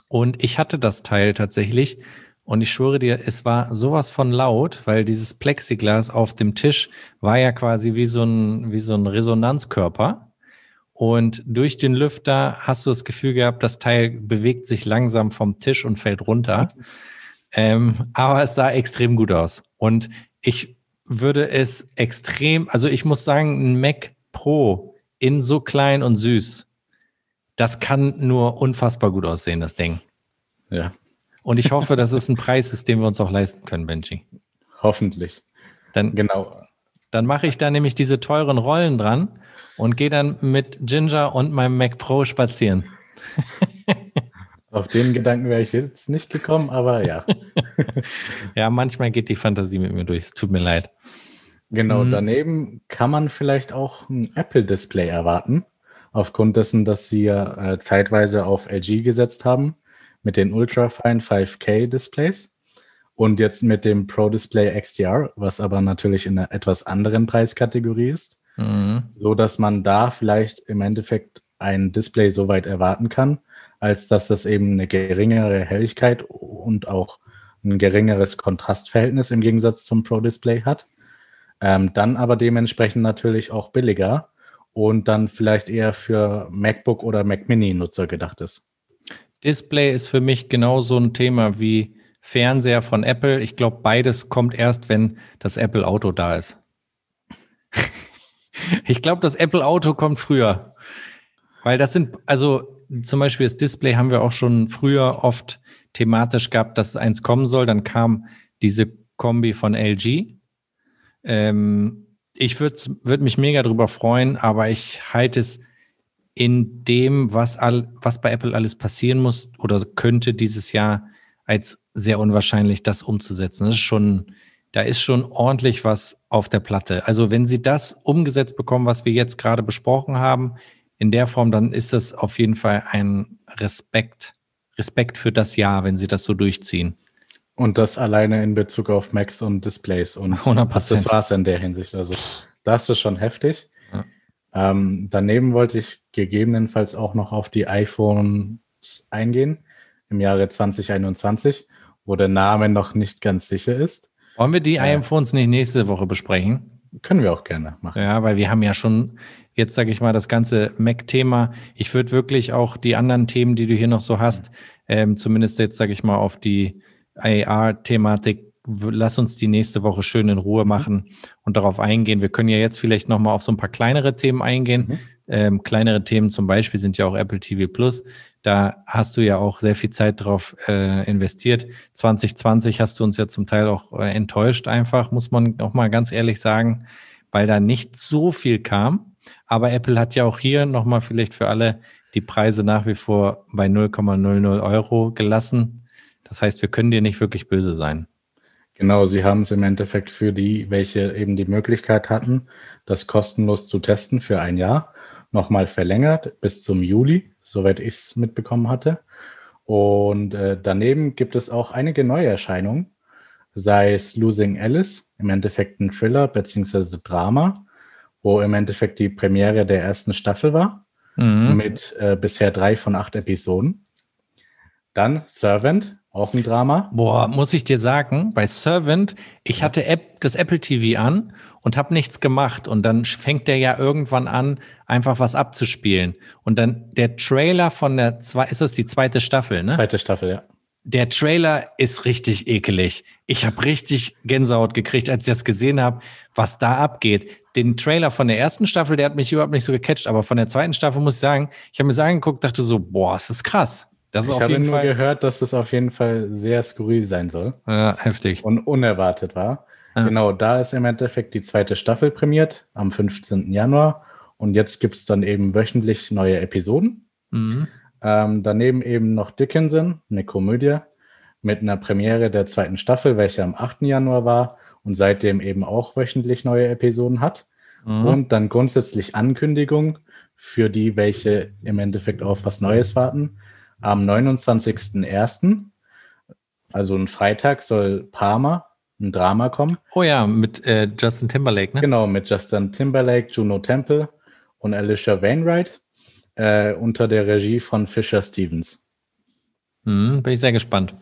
Speaker 1: Und ich hatte das Teil tatsächlich. Und ich schwöre dir, es war sowas von laut, weil dieses Plexiglas auf dem Tisch war ja quasi wie so ein, wie so ein Resonanzkörper. Und durch den Lüfter hast du das Gefühl gehabt, das Teil bewegt sich langsam vom Tisch und fällt runter. Ähm, aber es sah extrem gut aus. Und ich würde es extrem, also ich muss sagen, ein Mac Pro in so klein und süß das kann nur unfassbar gut aussehen, das Ding.
Speaker 2: Ja.
Speaker 1: Und ich hoffe, dass es ein Preis ist, *laughs* den wir uns auch leisten können, Benji.
Speaker 2: Hoffentlich.
Speaker 1: Dann, genau. Dann mache ich da nämlich diese teuren Rollen dran und gehe dann mit Ginger und meinem Mac Pro spazieren. *laughs*
Speaker 2: Auf den Gedanken wäre ich jetzt nicht gekommen, aber ja. *laughs*
Speaker 1: ja, manchmal geht die Fantasie mit mir durch. Es tut mir leid.
Speaker 2: Genau, mhm. daneben kann man vielleicht auch ein Apple-Display erwarten aufgrund dessen, dass sie ja äh, zeitweise auf LG gesetzt haben mit den Ultrafine 5K Displays und jetzt mit dem Pro Display XDR, was aber natürlich in einer etwas anderen Preiskategorie ist, mhm. so dass man da vielleicht im Endeffekt ein Display so weit erwarten kann, als dass das eben eine geringere Helligkeit und auch ein geringeres Kontrastverhältnis im Gegensatz zum Pro Display hat. Ähm, dann aber dementsprechend natürlich auch billiger und dann vielleicht eher für MacBook oder Mac Mini-Nutzer gedacht ist.
Speaker 1: Display ist für mich genauso ein Thema wie Fernseher von Apple. Ich glaube, beides kommt erst, wenn das Apple Auto da ist. *laughs* ich glaube, das Apple Auto kommt früher. Weil das sind, also zum Beispiel das Display haben wir auch schon früher oft thematisch gehabt, dass eins kommen soll. Dann kam diese Kombi von LG. Ähm, ich würde würd mich mega drüber freuen, aber ich halte es in dem, was, all, was bei Apple alles passieren muss oder könnte dieses Jahr, als sehr unwahrscheinlich, das umzusetzen. Das ist schon, da ist schon ordentlich was auf der Platte. Also wenn Sie das umgesetzt bekommen, was wir jetzt gerade besprochen haben, in der Form, dann ist das auf jeden Fall ein Respekt, Respekt für das Jahr, wenn Sie das so durchziehen.
Speaker 2: Und das alleine in Bezug auf Macs und Displays. Und 100%. das war es in der Hinsicht. Also das ist schon heftig. Ähm, daneben wollte ich gegebenenfalls auch noch auf die iPhones eingehen im Jahre 2021, wo der Name noch nicht ganz sicher ist.
Speaker 1: Wollen wir die äh, iPhones nicht nächste Woche besprechen?
Speaker 2: Können wir auch gerne machen.
Speaker 1: Ja, weil wir haben ja schon jetzt, sage ich mal, das ganze Mac-Thema. Ich würde wirklich auch die anderen Themen, die du hier noch so hast, ähm, zumindest jetzt, sage ich mal, auf die AR-Thematik lass uns die nächste Woche schön in Ruhe machen und darauf eingehen. Wir können ja jetzt vielleicht nochmal auf so ein paar kleinere Themen eingehen. Mhm. Ähm, kleinere Themen zum Beispiel sind ja auch Apple TV Plus. Da hast du ja auch sehr viel Zeit drauf äh, investiert. 2020 hast du uns ja zum Teil auch äh, enttäuscht, einfach, muss man auch mal ganz ehrlich sagen, weil da nicht so viel kam. Aber Apple hat ja auch hier nochmal vielleicht für alle die Preise nach wie vor bei 0,00 Euro gelassen. Das heißt, wir können dir nicht wirklich böse sein.
Speaker 2: Genau, sie haben es im Endeffekt für die, welche eben die Möglichkeit hatten, das kostenlos zu testen für ein Jahr, nochmal verlängert bis zum Juli, soweit ich es mitbekommen hatte. Und äh, daneben gibt es auch einige Neuerscheinungen, sei es Losing Alice, im Endeffekt ein Thriller bzw. Drama, wo im Endeffekt die Premiere der ersten Staffel war, mhm. mit äh, bisher drei von acht Episoden. Dann Servant, auch ein Drama.
Speaker 1: Boah, muss ich dir sagen, bei Servant, ich hatte App, das Apple TV an und habe nichts gemacht. Und dann fängt der ja irgendwann an, einfach was abzuspielen. Und dann der Trailer von der zwei, ist das die zweite Staffel, ne?
Speaker 2: Zweite Staffel, ja.
Speaker 1: Der Trailer ist richtig ekelig. Ich habe richtig Gänsehaut gekriegt, als ich das gesehen habe, was da abgeht. Den Trailer von der ersten Staffel, der hat mich überhaupt nicht so gecatcht, aber von der zweiten Staffel muss ich sagen, ich habe mir das angeguckt, dachte so, boah, das ist krass. Das
Speaker 2: ist
Speaker 1: ich
Speaker 2: auf habe jeden nur Fall gehört, dass das auf jeden Fall sehr skurril sein soll.
Speaker 1: Ja, heftig.
Speaker 2: Und unerwartet war. Ja. Genau, da ist im Endeffekt die zweite Staffel prämiert am 15. Januar. Und jetzt gibt es dann eben wöchentlich neue Episoden. Mhm. Ähm, daneben eben noch Dickinson, eine Komödie, mit einer Premiere der zweiten Staffel, welche am 8. Januar war und seitdem eben auch wöchentlich neue Episoden hat. Mhm. Und dann grundsätzlich Ankündigung für die, welche im Endeffekt auf was Neues warten. Am 29.01., also ein Freitag, soll Parma ein Drama kommen.
Speaker 1: Oh ja, mit äh, Justin Timberlake, ne?
Speaker 2: Genau, mit Justin Timberlake, Juno Temple und Alicia Wainwright äh, unter der Regie von Fisher Stevens.
Speaker 1: Hm, bin ich sehr gespannt.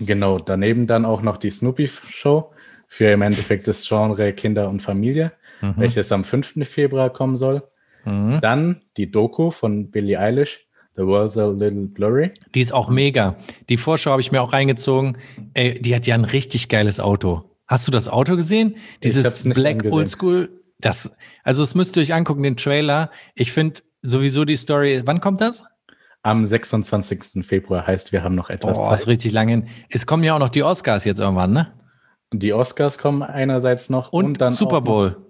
Speaker 2: Genau, daneben dann auch noch die Snoopy Show für im Endeffekt das Genre Kinder und Familie, mhm. welches am 5. Februar kommen soll. Mhm. Dann die Doku von Billie Eilish, The World's a Little Blurry.
Speaker 1: Die ist auch mega. Die Vorschau habe ich mir auch reingezogen. Ey, die hat ja ein richtig geiles Auto. Hast du das Auto gesehen? Dieses Black Oldschool. Das, also es müsst ihr euch angucken, den Trailer. Ich finde sowieso die Story. Wann kommt das?
Speaker 2: Am 26. Februar heißt, wir haben noch etwas
Speaker 1: Boah, Zeit. ist richtig lange hin. Es kommen ja auch noch die Oscars jetzt irgendwann, ne?
Speaker 2: Die Oscars kommen einerseits noch
Speaker 1: und, und dann Super Bowl.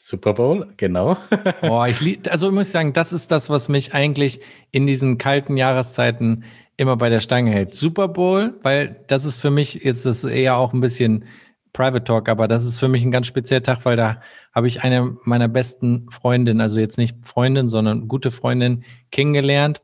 Speaker 2: Super Bowl, genau. *laughs*
Speaker 1: oh, ich lieb, also ich muss sagen, das ist das, was mich eigentlich in diesen kalten Jahreszeiten immer bei der Stange hält. Super Bowl, weil das ist für mich jetzt das eher auch ein bisschen Private Talk, aber das ist für mich ein ganz spezieller Tag, weil da habe ich eine meiner besten Freundinnen, also jetzt nicht Freundin, sondern gute Freundin kennengelernt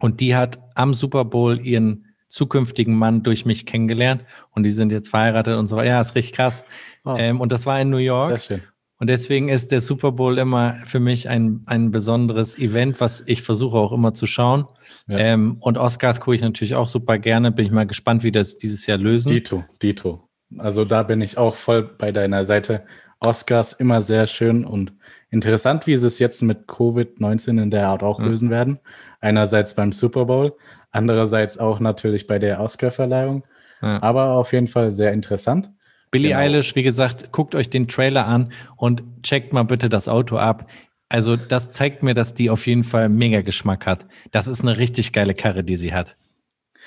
Speaker 1: und die hat am Super Bowl ihren zukünftigen Mann durch mich kennengelernt und die sind jetzt verheiratet und so weiter. Ja, ist richtig krass. Oh. Ähm, und das war in New York. Sehr schön. Und deswegen ist der Super Bowl immer für mich ein, ein besonderes Event, was ich versuche auch immer zu schauen. Ja. Ähm, und Oscars gucke ich natürlich auch super gerne. Bin ich mal gespannt, wie das dieses Jahr lösen.
Speaker 2: Dito, Dito. Also da bin ich auch voll bei deiner Seite. Oscars immer sehr schön und interessant, wie sie es jetzt mit Covid-19 in der Art auch mhm. lösen werden. Einerseits beim Super Bowl, andererseits auch natürlich bei der Oscar-Verleihung. Ja. Aber auf jeden Fall sehr interessant.
Speaker 1: Billie genau. Eilish, wie gesagt, guckt euch den Trailer an und checkt mal bitte das Auto ab. Also, das zeigt mir, dass die auf jeden Fall mega Geschmack hat. Das ist eine richtig geile Karre, die sie hat.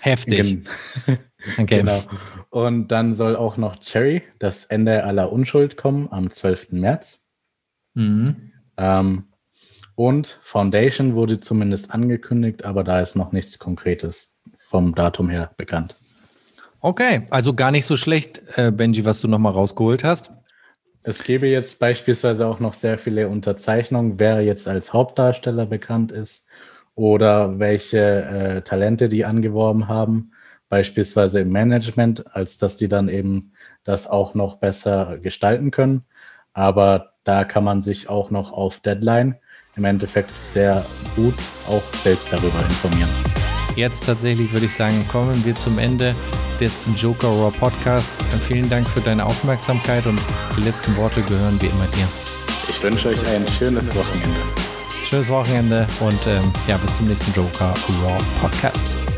Speaker 1: Heftig. *laughs* *laughs*
Speaker 2: Okay. Genau. Und dann soll auch noch Cherry, das Ende aller Unschuld, kommen am 12. März. Mhm. Ähm, und Foundation wurde zumindest angekündigt, aber da ist noch nichts Konkretes vom Datum her bekannt.
Speaker 1: Okay, also gar nicht so schlecht, äh, Benji, was du nochmal rausgeholt hast.
Speaker 2: Es gäbe jetzt beispielsweise auch noch sehr viele Unterzeichnungen, wer jetzt als Hauptdarsteller bekannt ist oder welche äh, Talente die angeworben haben, beispielsweise im Management, als dass die dann eben das auch noch besser gestalten können. Aber da kann man sich auch noch auf Deadline im Endeffekt sehr gut auch selbst darüber informieren.
Speaker 1: Jetzt tatsächlich würde ich sagen, kommen wir zum Ende des Joker Raw Podcast. Vielen Dank für deine Aufmerksamkeit und die letzten Worte gehören wie immer dir.
Speaker 2: Ich wünsche euch ein schönes Wochenende.
Speaker 1: Schönes Wochenende und ähm, ja, bis zum nächsten Joker Raw Podcast.